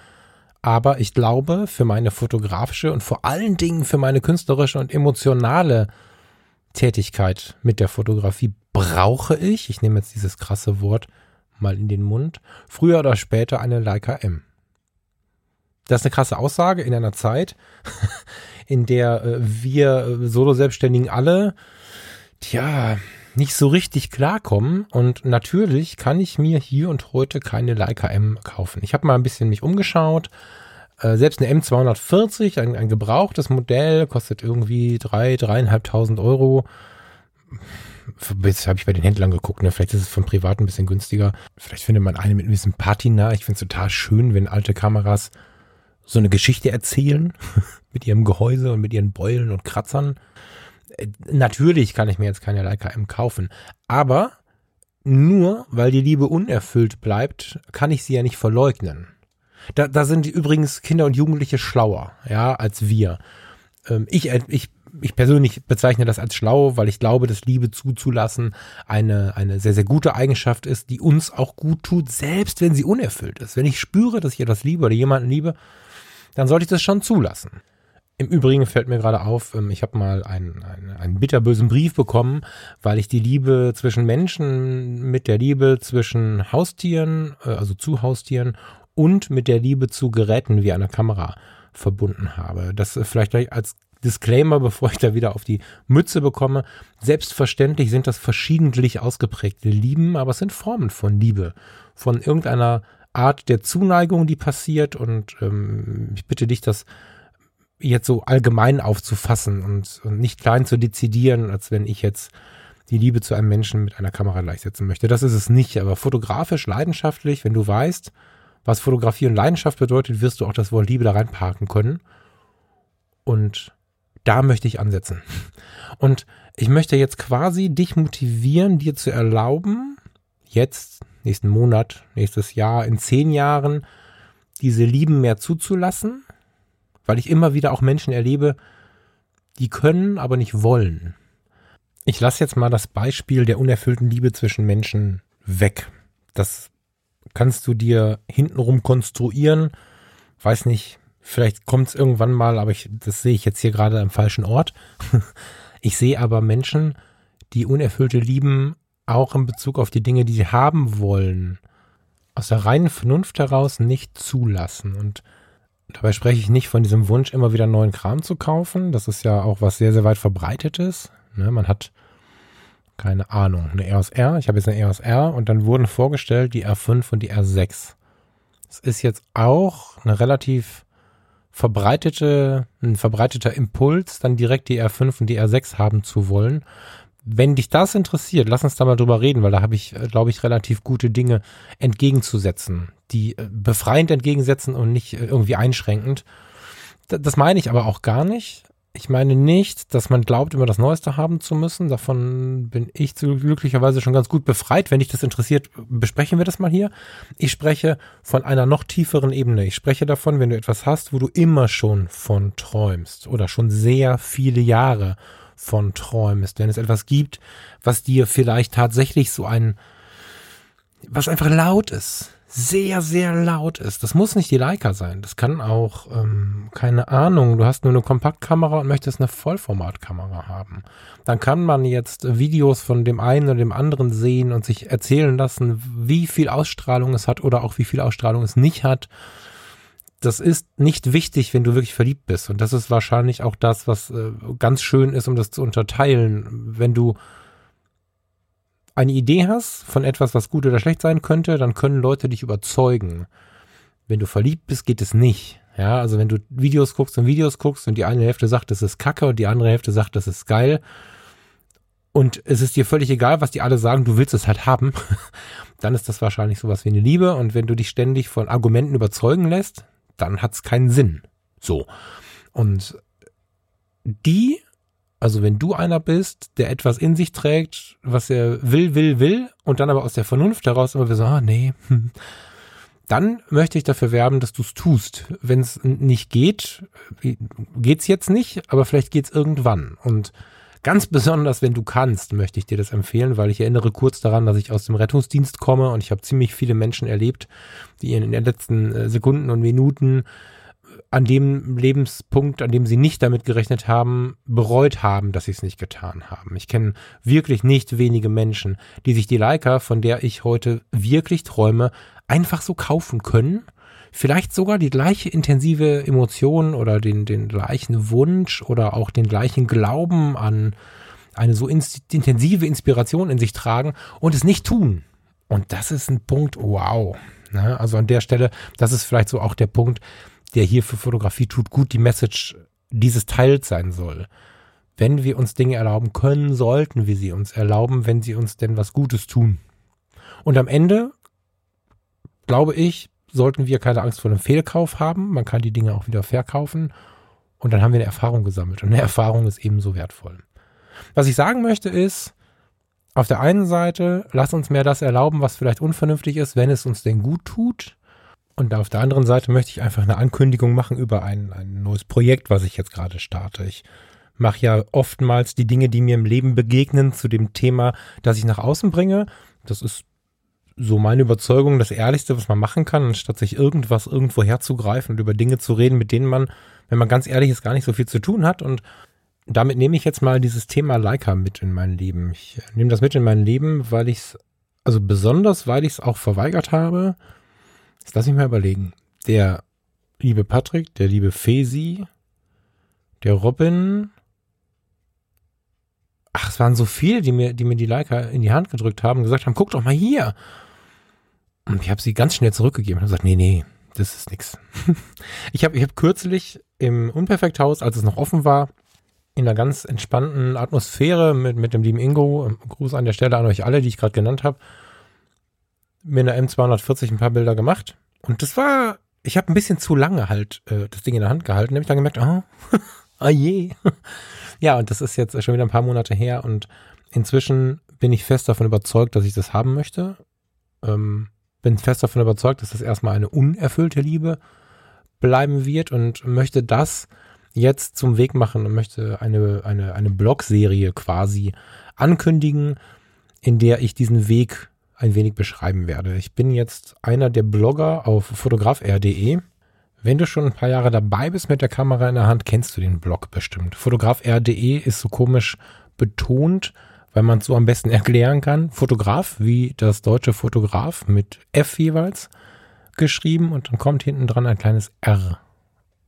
Aber ich glaube, für meine fotografische und vor allen Dingen für meine künstlerische und emotionale Tätigkeit mit der Fotografie brauche ich, ich nehme jetzt dieses krasse Wort mal in den Mund, früher oder später eine Leica M. Das ist eine krasse Aussage in einer Zeit, <laughs> in der äh, wir äh, Solo-Selbstständigen alle tja, nicht so richtig klarkommen. Und natürlich kann ich mir hier und heute keine Leica M kaufen. Ich habe mal ein bisschen mich umgeschaut. Äh, selbst eine M240, ein, ein gebrauchtes Modell, kostet irgendwie drei, dreieinhalbtausend Euro. Jetzt habe ich bei den Händlern geguckt, ne? vielleicht ist es von privat ein bisschen günstiger. Vielleicht findet man eine mit ein bisschen Patina. Ich finde es total schön, wenn alte Kameras so eine Geschichte erzählen <laughs> mit ihrem Gehäuse und mit ihren Beulen und Kratzern. Äh, natürlich kann ich mir jetzt keine Leica M kaufen, aber nur weil die Liebe unerfüllt bleibt, kann ich sie ja nicht verleugnen. Da, da sind übrigens Kinder und Jugendliche schlauer, ja, als wir. Ähm, ich, äh, ich, ich persönlich bezeichne das als schlau, weil ich glaube, dass Liebe zuzulassen eine, eine sehr, sehr gute Eigenschaft ist, die uns auch gut tut, selbst wenn sie unerfüllt ist. Wenn ich spüre, dass ich etwas liebe oder jemanden liebe, dann sollte ich das schon zulassen. Im Übrigen fällt mir gerade auf, ähm, ich habe mal einen, einen, einen bitterbösen Brief bekommen, weil ich die Liebe zwischen Menschen mit der Liebe zwischen Haustieren, äh, also zu Haustieren und mit der Liebe zu Geräten wie einer Kamera verbunden habe. Das vielleicht gleich als Disclaimer, <laughs> bevor ich da wieder auf die Mütze bekomme. Selbstverständlich sind das verschiedentlich ausgeprägte Lieben, aber es sind Formen von Liebe, von irgendeiner Art der Zuneigung, die passiert. Und ähm, ich bitte dich, das jetzt so allgemein aufzufassen und, und nicht klein zu dezidieren, als wenn ich jetzt die Liebe zu einem Menschen mit einer Kamera gleichsetzen möchte. Das ist es nicht, aber fotografisch, leidenschaftlich, wenn du weißt, was Fotografie und Leidenschaft bedeutet, wirst du auch das Wort Liebe da reinparken können. Und da möchte ich ansetzen. Und ich möchte jetzt quasi dich motivieren, dir zu erlauben, jetzt, nächsten Monat, nächstes Jahr, in zehn Jahren, diese Lieben mehr zuzulassen, weil ich immer wieder auch Menschen erlebe, die können, aber nicht wollen. Ich lasse jetzt mal das Beispiel der unerfüllten Liebe zwischen Menschen weg. Das kannst du dir hintenrum konstruieren. Weiß nicht, vielleicht kommt es irgendwann mal, aber ich, das sehe ich jetzt hier gerade am falschen Ort. <laughs> Ich sehe aber Menschen, die unerfüllte Lieben auch in Bezug auf die Dinge, die sie haben wollen, aus der reinen Vernunft heraus nicht zulassen. Und dabei spreche ich nicht von diesem Wunsch, immer wieder neuen Kram zu kaufen. Das ist ja auch was sehr, sehr weit verbreitetes. Ne? Man hat keine Ahnung, eine EOS R. Ich habe jetzt eine EOS R und dann wurden vorgestellt die R5 und die R6. Das ist jetzt auch eine relativ verbreitete, ein verbreiteter Impuls, dann direkt die R5 und die R6 haben zu wollen, wenn dich das interessiert, lass uns da mal drüber reden, weil da habe ich, äh, glaube ich, relativ gute Dinge entgegenzusetzen, die äh, befreiend entgegensetzen und nicht äh, irgendwie einschränkend. Das meine ich aber auch gar nicht. Ich meine nicht, dass man glaubt, immer das Neueste haben zu müssen. Davon bin ich glücklicherweise schon ganz gut befreit. Wenn dich das interessiert, besprechen wir das mal hier. Ich spreche von einer noch tieferen Ebene. Ich spreche davon, wenn du etwas hast, wo du immer schon von träumst oder schon sehr viele Jahre von träumst, wenn es etwas gibt, was dir vielleicht tatsächlich so ein, was einfach laut ist, sehr, sehr laut ist. Das muss nicht die Leica sein. Das kann auch, ähm, keine Ahnung, du hast nur eine Kompaktkamera und möchtest eine Vollformatkamera haben. Dann kann man jetzt Videos von dem einen oder dem anderen sehen und sich erzählen lassen, wie viel Ausstrahlung es hat oder auch wie viel Ausstrahlung es nicht hat. Das ist nicht wichtig, wenn du wirklich verliebt bist. Und das ist wahrscheinlich auch das, was äh, ganz schön ist, um das zu unterteilen. Wenn du eine Idee hast von etwas, was gut oder schlecht sein könnte, dann können Leute dich überzeugen. Wenn du verliebt bist, geht es nicht. Ja, also wenn du Videos guckst und Videos guckst und die eine Hälfte sagt, das ist kacke und die andere Hälfte sagt, das ist geil und es ist dir völlig egal, was die alle sagen, du willst es halt haben, <laughs> dann ist das wahrscheinlich sowas wie eine Liebe und wenn du dich ständig von Argumenten überzeugen lässt, dann hat es keinen Sinn. So. Und die also wenn du einer bist, der etwas in sich trägt, was er will, will, will, und dann aber aus der Vernunft heraus immer so, ah, nee, <laughs> dann möchte ich dafür werben, dass du es tust. Wenn es nicht geht, geht's jetzt nicht, aber vielleicht geht's irgendwann. Und ganz besonders, wenn du kannst, möchte ich dir das empfehlen, weil ich erinnere kurz daran, dass ich aus dem Rettungsdienst komme und ich habe ziemlich viele Menschen erlebt, die in den letzten äh, Sekunden und Minuten an dem Lebenspunkt, an dem sie nicht damit gerechnet haben, bereut haben, dass sie es nicht getan haben. Ich kenne wirklich nicht wenige Menschen, die sich die Leica, von der ich heute wirklich träume, einfach so kaufen können. Vielleicht sogar die gleiche intensive Emotion oder den, den gleichen Wunsch oder auch den gleichen Glauben an eine so intensive Inspiration in sich tragen und es nicht tun. Und das ist ein Punkt, wow. Ne? Also an der Stelle, das ist vielleicht so auch der Punkt, der hier für Fotografie tut gut die Message dieses Teils sein soll. Wenn wir uns Dinge erlauben können, sollten wir sie uns erlauben, wenn sie uns denn was Gutes tun. Und am Ende, glaube ich, sollten wir keine Angst vor einem Fehlkauf haben. Man kann die Dinge auch wieder verkaufen. Und dann haben wir eine Erfahrung gesammelt. Und eine Erfahrung ist ebenso wertvoll. Was ich sagen möchte ist, auf der einen Seite, lass uns mehr das erlauben, was vielleicht unvernünftig ist, wenn es uns denn gut tut. Und auf der anderen Seite möchte ich einfach eine Ankündigung machen über ein, ein neues Projekt, was ich jetzt gerade starte. Ich mache ja oftmals die Dinge, die mir im Leben begegnen, zu dem Thema, das ich nach außen bringe. Das ist so meine Überzeugung, das Ehrlichste, was man machen kann, anstatt sich irgendwas irgendwo herzugreifen und über Dinge zu reden, mit denen man, wenn man ganz ehrlich ist, gar nicht so viel zu tun hat. Und damit nehme ich jetzt mal dieses Thema Leica mit in mein Leben. Ich nehme das mit in mein Leben, weil ich es, also besonders, weil ich es auch verweigert habe, Jetzt lass mich mal überlegen. Der liebe Patrick, der liebe Fesi, der Robin. Ach, es waren so viele, die mir, die mir die Leica in die Hand gedrückt haben und gesagt haben, guck doch mal hier. Und ich habe sie ganz schnell zurückgegeben und gesagt, nee, nee, das ist nix. <laughs> ich habe ich hab kürzlich im Unperfekthaus, als es noch offen war, in einer ganz entspannten Atmosphäre mit, mit dem lieben Ingo, Gruß an der Stelle an euch alle, die ich gerade genannt habe, mit einer M240 ein paar Bilder gemacht. Und das war, ich habe ein bisschen zu lange halt äh, das Ding in der Hand gehalten. Da habe ich dann gemerkt, oh, ah <laughs> je. ja, und das ist jetzt schon wieder ein paar Monate her und inzwischen bin ich fest davon überzeugt, dass ich das haben möchte. Ähm, bin fest davon überzeugt, dass das erstmal eine unerfüllte Liebe bleiben wird und möchte das jetzt zum Weg machen und möchte eine, eine, eine Blogserie quasi ankündigen, in der ich diesen Weg ein wenig beschreiben werde. Ich bin jetzt einer der Blogger auf fotografr.de. Wenn du schon ein paar Jahre dabei bist mit der Kamera in der Hand, kennst du den Blog bestimmt. Fotografr.de ist so komisch betont, weil man es so am besten erklären kann. Fotograf, wie das deutsche Fotograf mit F jeweils geschrieben und dann kommt hinten dran ein kleines R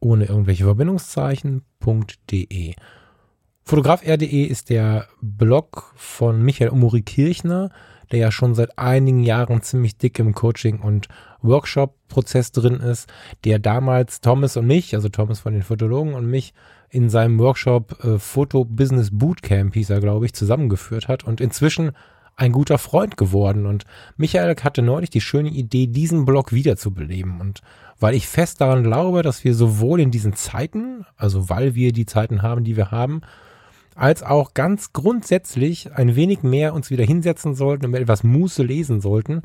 ohne irgendwelche Verbindungszeichen.de. Fotografr.de ist der Blog von Michael Umuri Kirchner, der ja schon seit einigen Jahren ziemlich dick im Coaching- und Workshop-Prozess drin ist, der damals Thomas und mich, also Thomas von den Fotologen und mich, in seinem Workshop äh, Photo Business Bootcamp, hieß er, glaube ich, zusammengeführt hat und inzwischen ein guter Freund geworden. Und Michael hatte neulich die schöne Idee, diesen Blog wiederzubeleben. Und weil ich fest daran glaube, dass wir sowohl in diesen Zeiten, also weil wir die Zeiten haben, die wir haben, als auch ganz grundsätzlich ein wenig mehr uns wieder hinsetzen sollten und etwas Muße lesen sollten,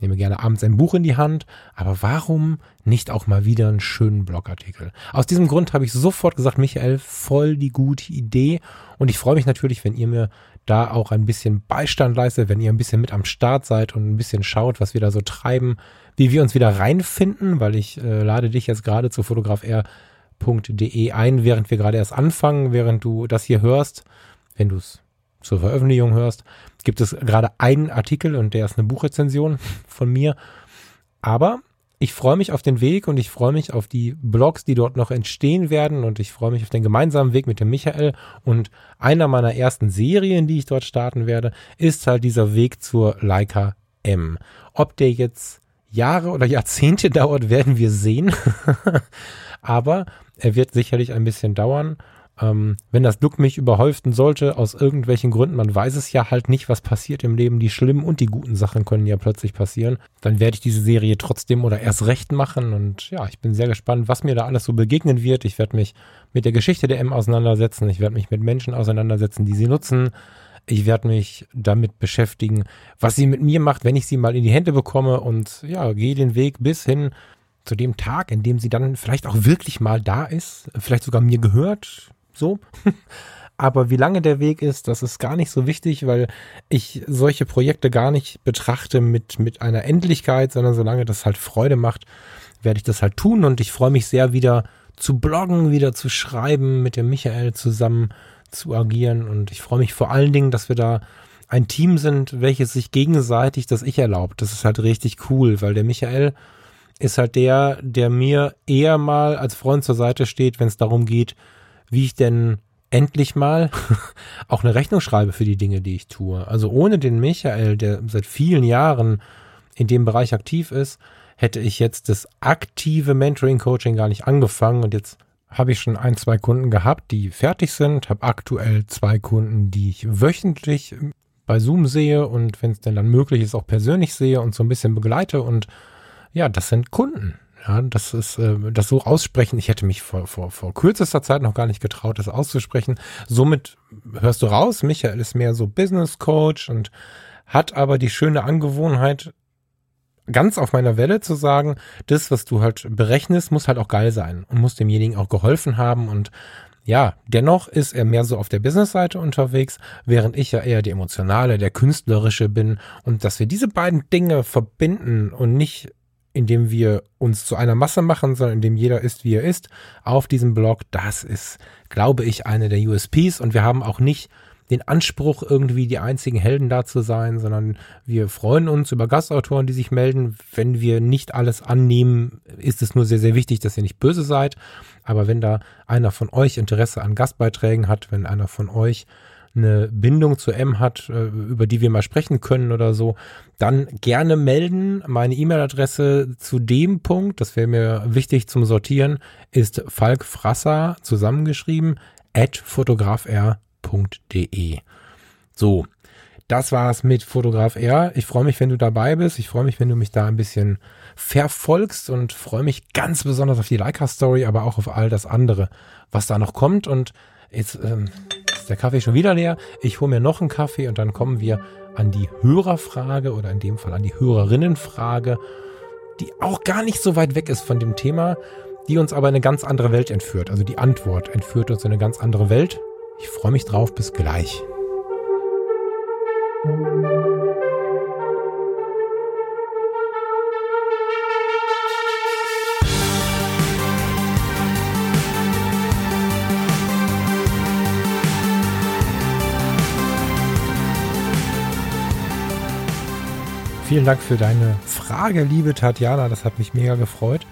nehme gerne abends ein Buch in die Hand, aber warum nicht auch mal wieder einen schönen Blogartikel? Aus diesem Grund habe ich sofort gesagt, Michael, voll die gute Idee. Und ich freue mich natürlich, wenn ihr mir da auch ein bisschen Beistand leistet, wenn ihr ein bisschen mit am Start seid und ein bisschen schaut, was wir da so treiben, wie wir uns wieder reinfinden, weil ich äh, lade dich jetzt gerade zu fotografr.de ein, während wir gerade erst anfangen, während du das hier hörst, wenn du es zur Veröffentlichung hörst, gibt es gerade einen Artikel und der ist eine Buchrezension von mir. Aber ich freue mich auf den Weg und ich freue mich auf die Blogs, die dort noch entstehen werden und ich freue mich auf den gemeinsamen Weg mit dem Michael und einer meiner ersten Serien, die ich dort starten werde, ist halt dieser Weg zur Leica M. Ob der jetzt Jahre oder <laughs> Jahrzehnte dauert, werden wir sehen. <laughs> Aber er wird sicherlich ein bisschen dauern ähm, wenn das Glück mich überhäuften sollte, aus irgendwelchen Gründen, man weiß es ja halt nicht, was passiert im Leben, die schlimmen und die guten Sachen können ja plötzlich passieren, dann werde ich diese Serie trotzdem oder erst recht machen und ja, ich bin sehr gespannt, was mir da alles so begegnen wird. Ich werde mich mit der Geschichte der M auseinandersetzen, ich werde mich mit Menschen auseinandersetzen, die sie nutzen. Ich werde mich damit beschäftigen, was sie mit mir macht, wenn ich sie mal in die Hände bekomme und ja, gehe den Weg bis hin zu dem Tag, in dem sie dann vielleicht auch wirklich mal da ist, vielleicht sogar mir gehört, so. <laughs> Aber wie lange der Weg ist, das ist gar nicht so wichtig, weil ich solche Projekte gar nicht betrachte mit, mit einer Endlichkeit, sondern solange das halt Freude macht, werde ich das halt tun und ich freue mich sehr wieder zu bloggen, wieder zu schreiben, mit dem Michael zusammen zu agieren und ich freue mich vor allen Dingen, dass wir da ein Team sind, welches sich gegenseitig das Ich erlaubt. Das ist halt richtig cool, weil der Michael ist halt der, der mir eher mal als Freund zur Seite steht, wenn es darum geht, wie ich denn endlich mal <laughs> auch eine Rechnung schreibe für die Dinge, die ich tue. Also ohne den Michael, der seit vielen Jahren in dem Bereich aktiv ist, hätte ich jetzt das aktive Mentoring-Coaching gar nicht angefangen und jetzt habe ich schon ein, zwei Kunden gehabt, die fertig sind, habe aktuell zwei Kunden, die ich wöchentlich bei Zoom sehe und wenn es denn dann möglich ist, auch persönlich sehe und so ein bisschen begleite und ja, das sind Kunden. Ja, das ist äh, das so aussprechen. Ich hätte mich vor, vor, vor kürzester Zeit noch gar nicht getraut, das auszusprechen. Somit hörst du raus, Michael ist mehr so Business Coach und hat aber die schöne Angewohnheit, ganz auf meiner Welle zu sagen, das, was du halt berechnest, muss halt auch geil sein und muss demjenigen auch geholfen haben und ja, dennoch ist er mehr so auf der Business-Seite unterwegs, während ich ja eher die emotionale, der künstlerische bin und dass wir diese beiden Dinge verbinden und nicht indem wir uns zu einer Masse machen, sondern indem jeder ist, wie er ist, auf diesem Blog. Das ist, glaube ich, eine der USPs und wir haben auch nicht den Anspruch, irgendwie die einzigen Helden da zu sein, sondern wir freuen uns über Gastautoren, die sich melden. Wenn wir nicht alles annehmen, ist es nur sehr, sehr wichtig, dass ihr nicht böse seid. Aber wenn da einer von euch Interesse an Gastbeiträgen hat, wenn einer von euch eine Bindung zu M hat, äh, über die wir mal sprechen können oder so, dann gerne melden. Meine E-Mail-Adresse zu dem Punkt, das wäre mir wichtig zum Sortieren, ist falkfrasser zusammengeschrieben at fotografr.de. So, das war's mit Fotograf R. Ich freue mich, wenn du dabei bist. Ich freue mich, wenn du mich da ein bisschen verfolgst und freue mich ganz besonders auf die Leica-Story, aber auch auf all das andere, was da noch kommt. Und jetzt ähm, ist der Kaffee schon wieder leer. Ich hole mir noch einen Kaffee und dann kommen wir an die Hörerfrage oder in dem Fall an die Hörerinnenfrage, die auch gar nicht so weit weg ist von dem Thema, die uns aber in eine ganz andere Welt entführt. Also die Antwort entführt uns in eine ganz andere Welt. Ich freue mich drauf. Bis gleich. Vielen Dank für deine Frage, liebe Tatjana. Das hat mich mega gefreut.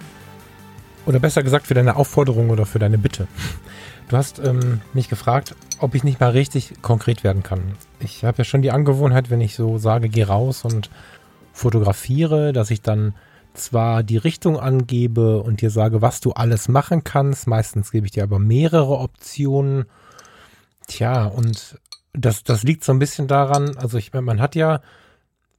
Oder besser gesagt, für deine Aufforderung oder für deine Bitte. Du hast ähm, mich gefragt, ob ich nicht mal richtig konkret werden kann. Ich habe ja schon die Angewohnheit, wenn ich so sage, geh raus und fotografiere, dass ich dann zwar die Richtung angebe und dir sage, was du alles machen kannst. Meistens gebe ich dir aber mehrere Optionen. Tja, und das, das liegt so ein bisschen daran, also ich meine, man hat ja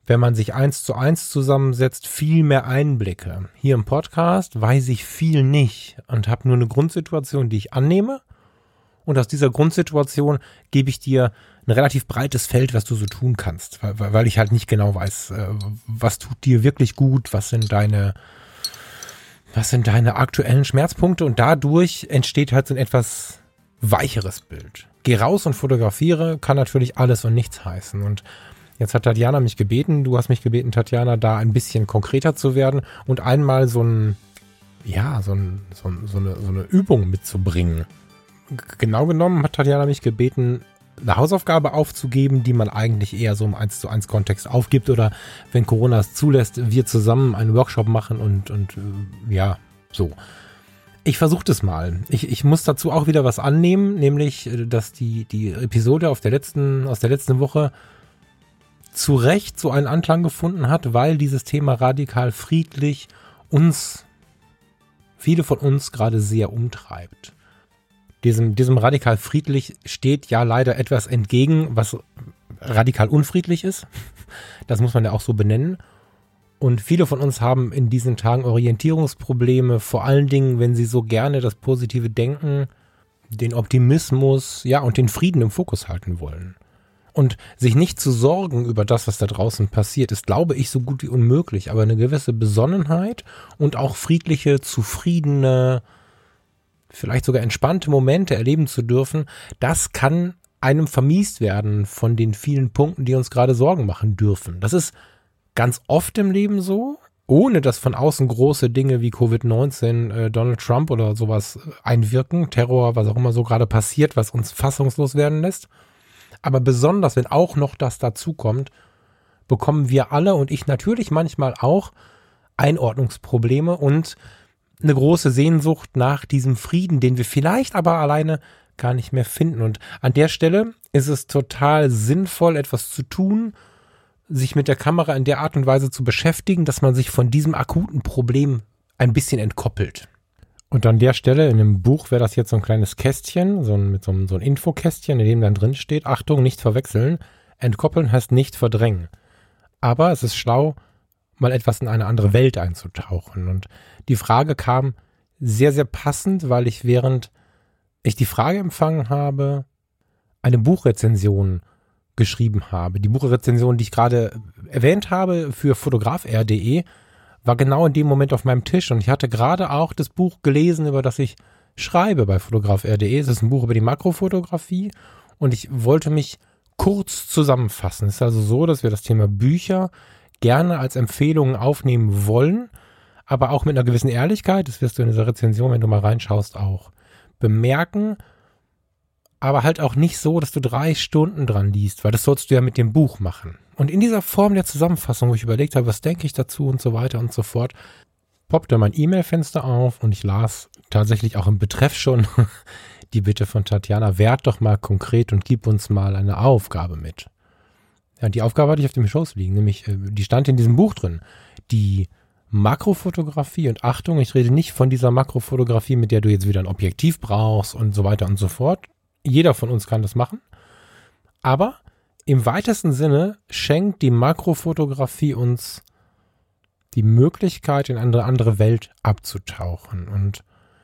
wenn man sich eins zu eins zusammensetzt, viel mehr Einblicke. Hier im Podcast weiß ich viel nicht und habe nur eine Grundsituation, die ich annehme. Und aus dieser Grundsituation gebe ich dir ein relativ breites Feld, was du so tun kannst, weil, weil ich halt nicht genau weiß, äh, was tut dir wirklich gut, was sind deine, was sind deine aktuellen Schmerzpunkte und dadurch entsteht halt so ein etwas weicheres Bild. Geh raus und fotografiere kann natürlich alles und nichts heißen und Jetzt hat Tatjana mich gebeten, du hast mich gebeten, Tatjana, da ein bisschen konkreter zu werden und einmal so ein, ja, so, ein, so, so, eine, so eine Übung mitzubringen. Genau genommen hat Tatjana mich gebeten, eine Hausaufgabe aufzugeben, die man eigentlich eher so im 1 zu 1 Kontext aufgibt oder wenn Corona es zulässt, wir zusammen einen Workshop machen und, und äh, ja, so. Ich versuche das mal. Ich, ich muss dazu auch wieder was annehmen, nämlich, äh, dass die, die Episode auf der letzten, aus der letzten Woche zu Recht so einen Anklang gefunden hat, weil dieses Thema radikal friedlich uns, viele von uns gerade sehr umtreibt diesem, diesem radikal friedlich steht ja leider etwas entgegen, was radikal unfriedlich ist. <laughs> Das muss man ja auch so benennen. Und viele von uns haben in diesen Tagen Orientierungsprobleme, vor allen Dingen, wenn sie so gerne das positive Denken, den Optimismus, ja, und den Frieden im Fokus halten wollen. Und sich nicht zu sorgen über das, was da draußen passiert, ist, glaube ich, so gut wie unmöglich. Aber eine gewisse Besonnenheit und auch friedliche, zufriedene, vielleicht sogar entspannte Momente erleben zu dürfen, das kann einem vermiest werden von den vielen Punkten, die uns gerade Sorgen machen dürfen. Das ist ganz oft im Leben so, ohne dass von außen große Dinge wie Covid-19, äh, Donald Trump oder sowas äh, einwirken, Terror, was auch immer so gerade passiert, was uns fassungslos werden lässt. Aber besonders, wenn auch noch das dazukommt, bekommen wir alle und ich natürlich manchmal auch Einordnungsprobleme und eine große Sehnsucht nach diesem Frieden, den wir vielleicht aber alleine gar nicht mehr finden. Und an der Stelle ist es total sinnvoll, etwas zu tun, sich mit der Kamera in der Art und Weise zu beschäftigen, dass man sich von diesem akuten Problem ein bisschen entkoppelt. Und an der Stelle in dem Buch wäre das jetzt so ein kleines Kästchen, so ein, mit so einem, so ein Infokästchen, in dem dann drin steht, Achtung, nicht verwechseln. Entkoppeln heißt nicht verdrängen. Aber es ist schlau, mal etwas in eine andere Welt einzutauchen. Und die Frage kam sehr, sehr passend, weil ich während ich die Frage empfangen habe, eine Buchrezension geschrieben habe. Die Buchrezension, die ich gerade erwähnt habe für fotograf.r.de, war genau in dem Moment auf meinem Tisch und ich hatte gerade auch das Buch gelesen, über das ich schreibe bei fotograf.r.de. Es ist ein Buch über die Makrofotografie und ich wollte mich kurz zusammenfassen. Es ist also so, dass wir das Thema Bücher gerne als Empfehlungen aufnehmen wollen, aber auch mit einer gewissen Ehrlichkeit, das wirst du in dieser Rezension, wenn du mal reinschaust, auch bemerken, aber halt auch nicht so, dass du drei Stunden dran liest, weil das sollst du ja mit dem Buch machen. Und in dieser Form der Zusammenfassung, wo ich überlegt habe, was denke ich dazu und so weiter und so fort, poppte mein E-Mail-Fenster auf und ich las tatsächlich auch im Betreff schon <laughs> die Bitte von Tatjana, werd doch mal konkret und gib uns mal eine Aufgabe mit. Ja, die Aufgabe hatte ich auf dem Schoß liegen, nämlich, äh, die stand in diesem Buch drin. Die Makrofotografie und Achtung, ich rede nicht von dieser Makrofotografie, mit der du jetzt wieder ein Objektiv brauchst und so weiter und so fort. Jeder von uns kann das machen. Aber im weitesten Sinne schenkt die Makrofotografie uns die Möglichkeit, in eine andere Welt abzutauchen und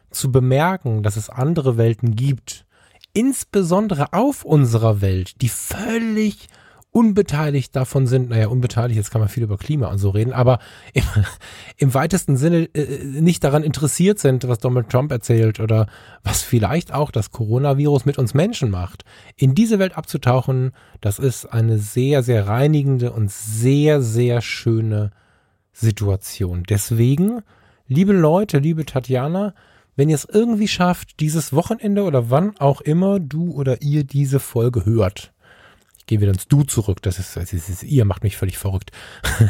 zu bemerken, dass es andere Welten gibt, insbesondere auf unserer Welt, die völlig unbeteiligt davon sind, naja, unbeteiligt, jetzt kann man viel über Klima und so reden, aber <laughs> im, im weitesten Sinne äh, nicht daran interessiert sind, was Donald Trump erzählt oder was vielleicht auch das Coronavirus mit uns Menschen macht. In diese Welt abzutauchen, das ist eine sehr, sehr reinigende und sehr, sehr schöne Situation. Deswegen, liebe Leute, liebe Tatjana, wenn ihr es irgendwie schafft, dieses Wochenende oder wann auch immer du oder ihr diese Folge hört, gehe wieder ins Du zurück. Das ist, ist, das ist ihr macht mich völlig verrückt.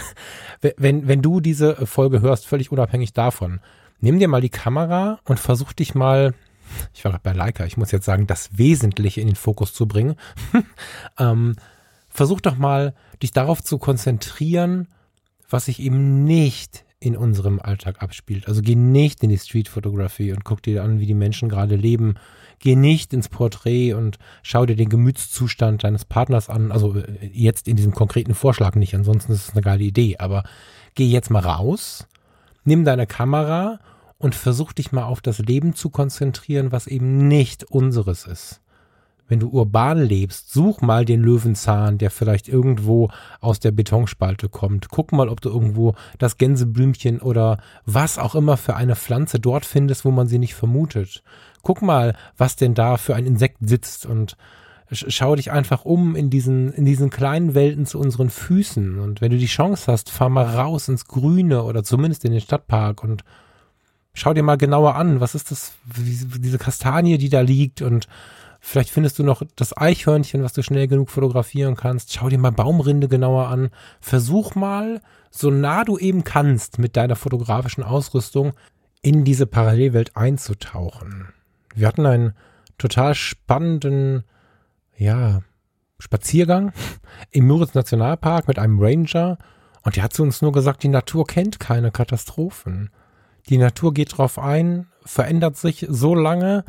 <laughs> wenn, wenn du diese Folge hörst, völlig unabhängig davon, nimm dir mal die Kamera und versuch dich mal, ich war gerade bei Leica, ich muss jetzt sagen, das Wesentliche in den Fokus zu bringen. <laughs> ähm, versuch doch mal, dich darauf zu konzentrieren, was sich eben nicht in unserem Alltag abspielt. Also geh nicht in die Street Photography und guck dir an, wie die Menschen gerade leben, Geh nicht ins Porträt und schau dir den Gemütszustand deines Partners an. Also äh, jetzt in diesem konkreten Vorschlag nicht, ansonsten ist es eine geile Idee. Aber geh jetzt mal raus, nimm deine Kamera und versuch dich mal auf das Leben zu konzentrieren, was eben nicht unseres ist. Wenn du urban lebst, such mal den Löwenzahn, der vielleicht irgendwo aus der Betonspalte kommt. Guck mal, ob du irgendwo das Gänseblümchen oder was auch immer für eine Pflanze dort findest, wo man sie nicht vermutet. Guck mal, was denn da für ein Insekt sitzt und schau dich einfach um in diesen, in diesen kleinen Welten zu unseren Füßen. Und wenn du die Chance hast, fahr mal raus ins Grüne oder zumindest in den Stadtpark und schau dir mal genauer an, was ist das, diese Kastanie, die da liegt und Vielleicht findest du noch das Eichhörnchen, was du schnell genug fotografieren kannst. Schau dir mal Baumrinde genauer an. Versuch mal, so nah du eben kannst mit deiner fotografischen Ausrüstung, in diese Parallelwelt einzutauchen. Wir hatten einen total spannenden, ja, Spaziergang im Müritz Nationalpark mit einem Ranger und der hat zu uns nur gesagt, die Natur kennt keine Katastrophen. Die Natur geht drauf ein, verändert sich so lange,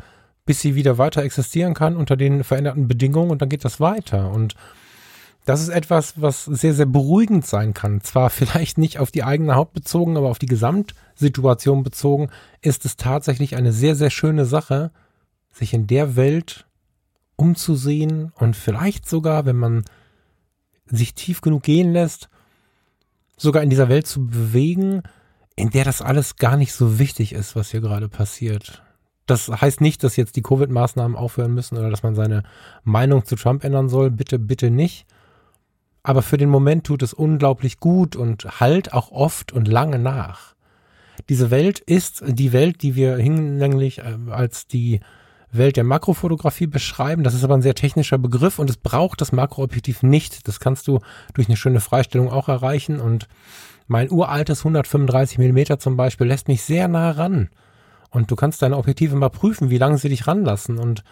bis sie wieder weiter existieren kann unter den veränderten Bedingungen und dann geht das weiter. Und das ist etwas, was sehr, sehr beruhigend sein kann. Zwar vielleicht nicht auf die eigene Haut bezogen, aber auf die Gesamtsituation bezogen, ist es tatsächlich eine sehr, sehr schöne Sache, sich in der Welt umzusehen und vielleicht sogar, wenn man sich tief genug gehen lässt, sogar in dieser Welt zu bewegen, in der das alles gar nicht so wichtig ist, was hier gerade passiert. Das heißt nicht, dass jetzt die Covid-Maßnahmen aufhören müssen oder dass man seine Meinung zu Trump ändern soll. Bitte, bitte nicht. Aber für den Moment tut es unglaublich gut und halt auch oft und lange nach. Diese Welt ist die Welt, die wir hinlänglich äh, als die Welt der Makrofotografie beschreiben. Das ist aber ein sehr technischer Begriff und es braucht das Makroobjektiv nicht. Das kannst du durch eine schöne Freistellung auch erreichen und mein uraltes 135 Millimeter zum Beispiel lässt mich sehr nah ran. Und du kannst deine Objektive mal prüfen, wie lange sie dich ranlassen. Und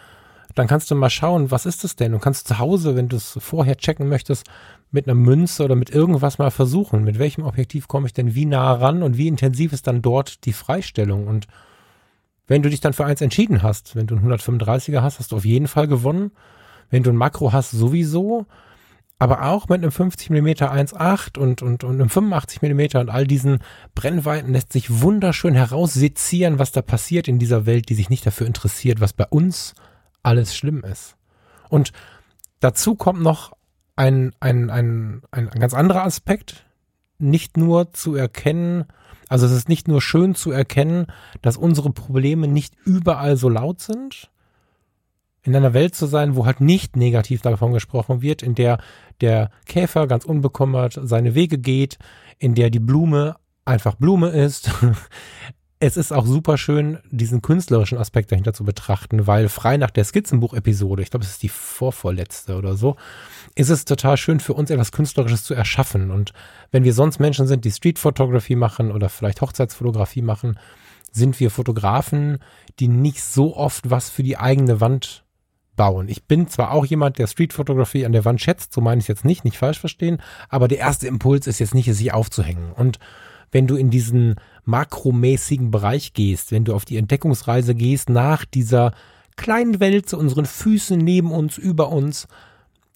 dann kannst du mal schauen, was ist es denn? Du kannst zu Hause, wenn du es vorher checken möchtest, mit einer Münze oder mit irgendwas mal versuchen. Mit welchem Objektiv komme ich denn wie nah ran und wie intensiv ist dann dort die Freistellung? Und wenn du dich dann für eins entschieden hast, wenn du einen 135er hast, hast du auf jeden Fall gewonnen. Wenn du ein Makro hast, sowieso aber auch mit einem 50 mm 1.8 und, und, und einem 85 mm und all diesen Brennweiten lässt sich wunderschön heraussezieren, was da passiert in dieser Welt, die sich nicht dafür interessiert, was bei uns alles schlimm ist. Und dazu kommt noch ein, ein, ein, ein ganz anderer Aspekt, nicht nur zu erkennen, also es ist nicht nur schön zu erkennen, dass unsere Probleme nicht überall so laut sind, in einer Welt zu sein, wo halt nicht negativ davon gesprochen wird, in der der Käfer ganz unbekümmert seine Wege geht, in der die Blume einfach Blume ist. <laughs> es ist auch super schön, diesen künstlerischen Aspekt dahinter zu betrachten, weil frei nach der Skizzenbuch-Episode, ich glaube, es ist die vorvorletzte oder so, ist es total schön für uns etwas Künstlerisches zu erschaffen. Und wenn wir sonst Menschen sind, die Street Photography machen oder vielleicht Hochzeitsfotografie machen, sind wir Fotografen, die nicht so oft was für die eigene Wand bauen. Ich bin zwar auch jemand, der Streetfotografie an der Wand schätzt, so meine ich es jetzt nicht, nicht falsch verstehen, aber der erste Impuls ist jetzt nicht, es sich aufzuhängen. Und wenn du in diesen makromäßigen Bereich gehst, wenn du auf die Entdeckungsreise gehst nach dieser kleinen Welt zu unseren Füßen, neben uns, über uns,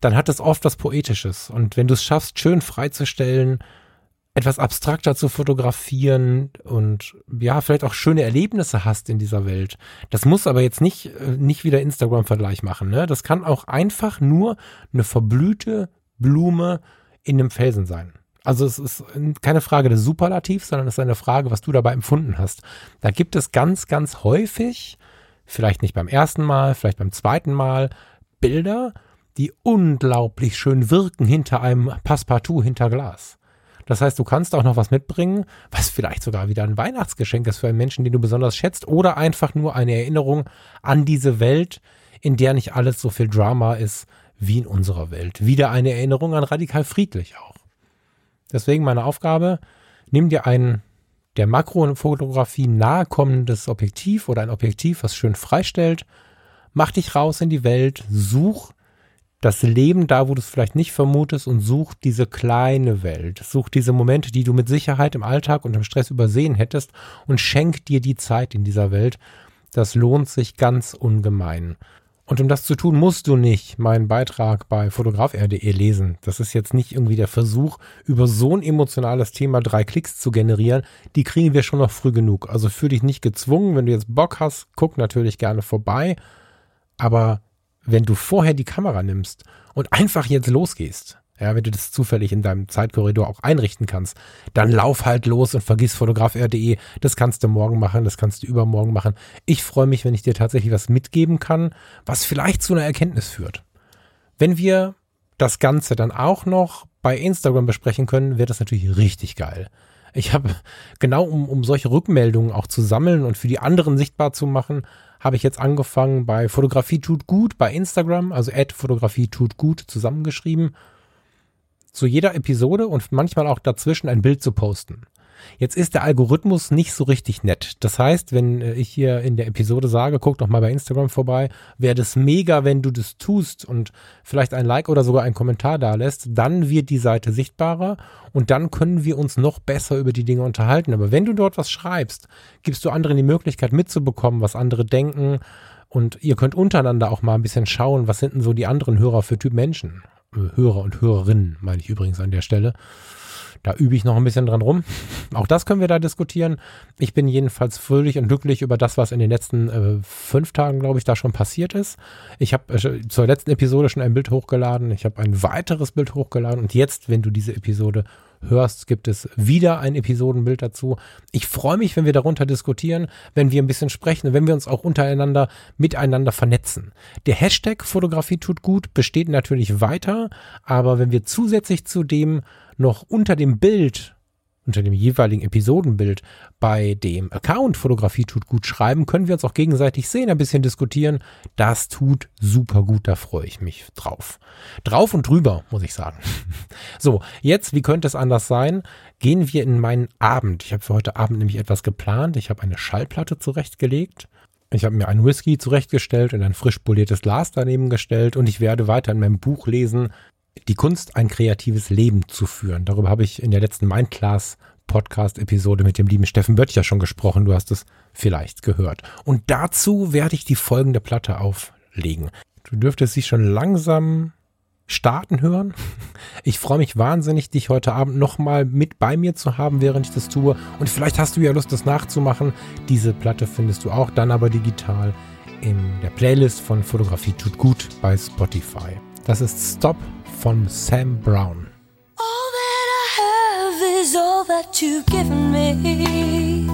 dann hat es oft was Poetisches. Und wenn du es schaffst, schön freizustellen, etwas abstrakter zu fotografieren und ja, vielleicht auch schöne Erlebnisse hast in dieser Welt. Das muss aber jetzt nicht, äh, nicht wieder Instagram-Vergleich machen. Ne? Das kann auch einfach nur eine verblühte Blume in einem Felsen sein. Also es ist keine Frage des Superlativs, sondern es ist eine Frage, was du dabei empfunden hast. Da gibt es ganz, ganz häufig, vielleicht nicht beim ersten Mal, vielleicht beim zweiten Mal, Bilder, die unglaublich schön wirken hinter einem Passepartout hinter Glas. Das heißt, du kannst auch noch was mitbringen, was vielleicht sogar wieder ein Weihnachtsgeschenk ist für einen Menschen, den du besonders schätzt, oder einfach nur eine Erinnerung an diese Welt, in der nicht alles so viel Drama ist wie in unserer Welt. Wieder eine Erinnerung an radikal friedlich auch. Deswegen meine Aufgabe, nimm dir ein der Makrofotografie nahe kommendes Objektiv oder ein Objektiv, was schön freistellt, mach dich raus in die Welt, such das Leben da, wo du es vielleicht nicht vermutest und such diese kleine Welt. Such diese Momente, die du mit Sicherheit im Alltag und im Stress übersehen hättest und schenk dir die Zeit in dieser Welt. Das lohnt sich ganz ungemein. Und um das zu tun, musst du nicht meinen Beitrag bei fotograf.de lesen. Das ist jetzt nicht irgendwie der Versuch, über so ein emotionales Thema drei Klicks zu generieren. Die kriegen wir schon noch früh genug. Also fühl dich nicht gezwungen. Wenn du jetzt Bock hast, guck natürlich gerne vorbei. Aber wenn du vorher die Kamera nimmst und einfach jetzt losgehst, ja, wenn du das zufällig in deinem Zeitkorridor auch einrichten kannst, dann lauf halt los und vergiss fotograf.de. Das kannst du morgen machen, das kannst du übermorgen machen. Ich freue mich, wenn ich dir tatsächlich was mitgeben kann, was vielleicht zu einer Erkenntnis führt. Wenn wir das Ganze dann auch noch bei Instagram besprechen können, wäre das natürlich richtig geil. Ich habe genau um, um solche Rückmeldungen auch zu sammeln und für die anderen sichtbar zu machen, habe ich jetzt angefangen bei Fotografie tut gut bei Instagram, also Ad Fotografie tut gut zusammengeschrieben zu jeder Episode und manchmal auch dazwischen ein Bild zu posten. Jetzt ist der Algorithmus nicht so richtig nett. Das heißt, wenn äh, ich hier in der Episode sage, guck doch mal bei Instagram vorbei, wäre das mega, wenn du das tust und vielleicht ein Like oder sogar einen Kommentar da lässt, dann wird die Seite sichtbarer und dann können wir uns noch besser über die Dinge unterhalten. Aber wenn du dort was schreibst, gibst du anderen die Möglichkeit mitzubekommen, was andere denken und ihr könnt untereinander auch mal ein bisschen schauen, was sind denn so die anderen Hörer für Typ Menschen. Hörer und Hörerinnen, meine ich übrigens an der Stelle. Da übe ich noch ein bisschen dran rum. Auch das können wir da diskutieren. Ich bin jedenfalls fröhlich und glücklich über das, was in den letzten äh, fünf Tagen, glaube ich, da schon passiert ist. Ich habe äh, zur letzten Episode schon ein Bild hochgeladen. Ich habe ein weiteres Bild hochgeladen. Und jetzt, wenn du diese Episode hörst, gibt es wieder ein Episodenbild dazu. Ich freue mich, wenn wir darunter diskutieren, wenn wir ein bisschen sprechen und wenn wir uns auch untereinander miteinander vernetzen. Der Hashtag Fotografie tut gut besteht natürlich weiter, aber wenn wir zusätzlich zu dem noch unter dem Bild unter dem jeweiligen Episodenbild bei dem Account Fotografie tut gut schreiben, können wir uns auch gegenseitig sehen, ein bisschen diskutieren. Das tut super gut, da freue ich mich drauf. Drauf und drüber, muss ich sagen. <laughs> So, jetzt, wie könnte es anders sein? Gehen wir in meinen Abend. Ich habe für heute Abend nämlich etwas geplant. Ich habe eine Schallplatte zurechtgelegt. Ich habe mir einen Whisky zurechtgestellt und ein frisch poliertes Glas daneben gestellt und ich werde weiter in meinem Buch lesen, die Kunst, ein kreatives Leben zu führen. Darüber habe ich in der letzten Mindclass Podcast-Episode mit dem lieben Steffen Böttcher schon gesprochen. Du hast es vielleicht gehört. Und dazu werde ich die folgende Platte auflegen. Du dürftest sie schon langsam starten hören. <laughs> Ich freue mich wahnsinnig, dich heute Abend nochmal mit bei mir zu haben, während ich das tue. Und vielleicht hast du ja Lust, das nachzumachen. Diese Platte findest du auch dann aber digital in der Playlist von Fotografie tut gut bei Spotify. Das ist Stop von Sam Brown. All that I have is all that you've given me.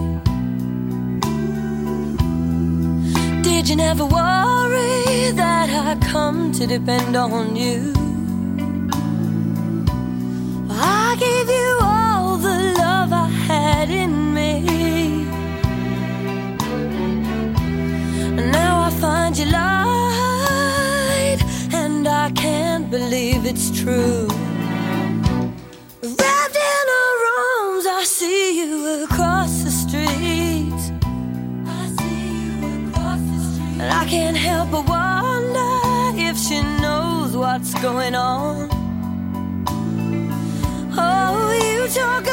Did you never worry that I come to depend on you? I gave you all the love I had in me. And now I find you and I can't believe it's true. Wrapped in her arms, I see you across the street. I see you across the street. And I can't help but wonder if she knows what's going on. Oh, you talk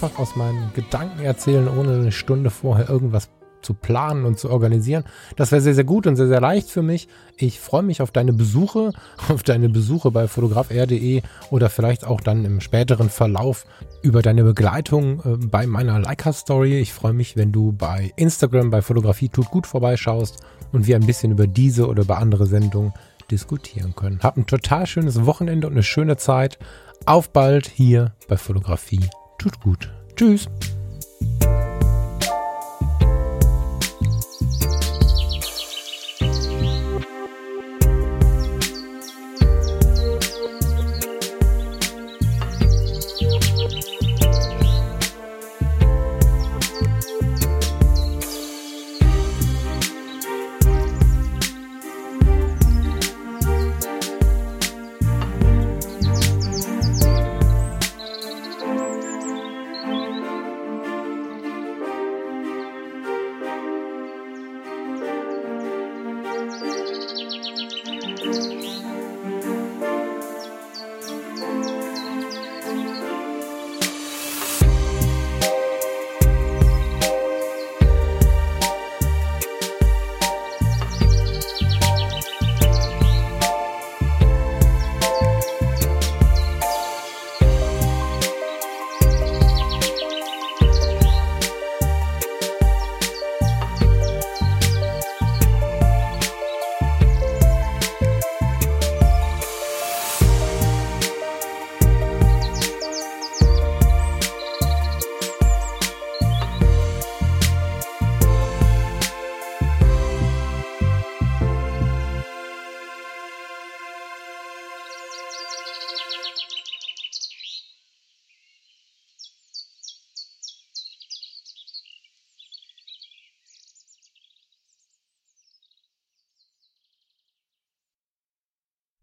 einfach aus meinen Gedanken erzählen, ohne eine Stunde vorher irgendwas zu planen und zu organisieren. Das wäre sehr, sehr gut und sehr, sehr leicht für mich. Ich freue mich auf deine Besuche, <laughs> auf deine Besuche bei fotografr.de oder vielleicht auch dann im späteren Verlauf über deine Begleitung äh, bei meiner Leica-Story. Ich freue mich, wenn du bei Instagram bei Fotografie tut gut vorbeischaust und wir ein bisschen über diese oder über andere Sendungen diskutieren können. Hab ein total schönes Wochenende und eine schöne Zeit. Auf bald hier bei Fotografie tut gut. Tschüss.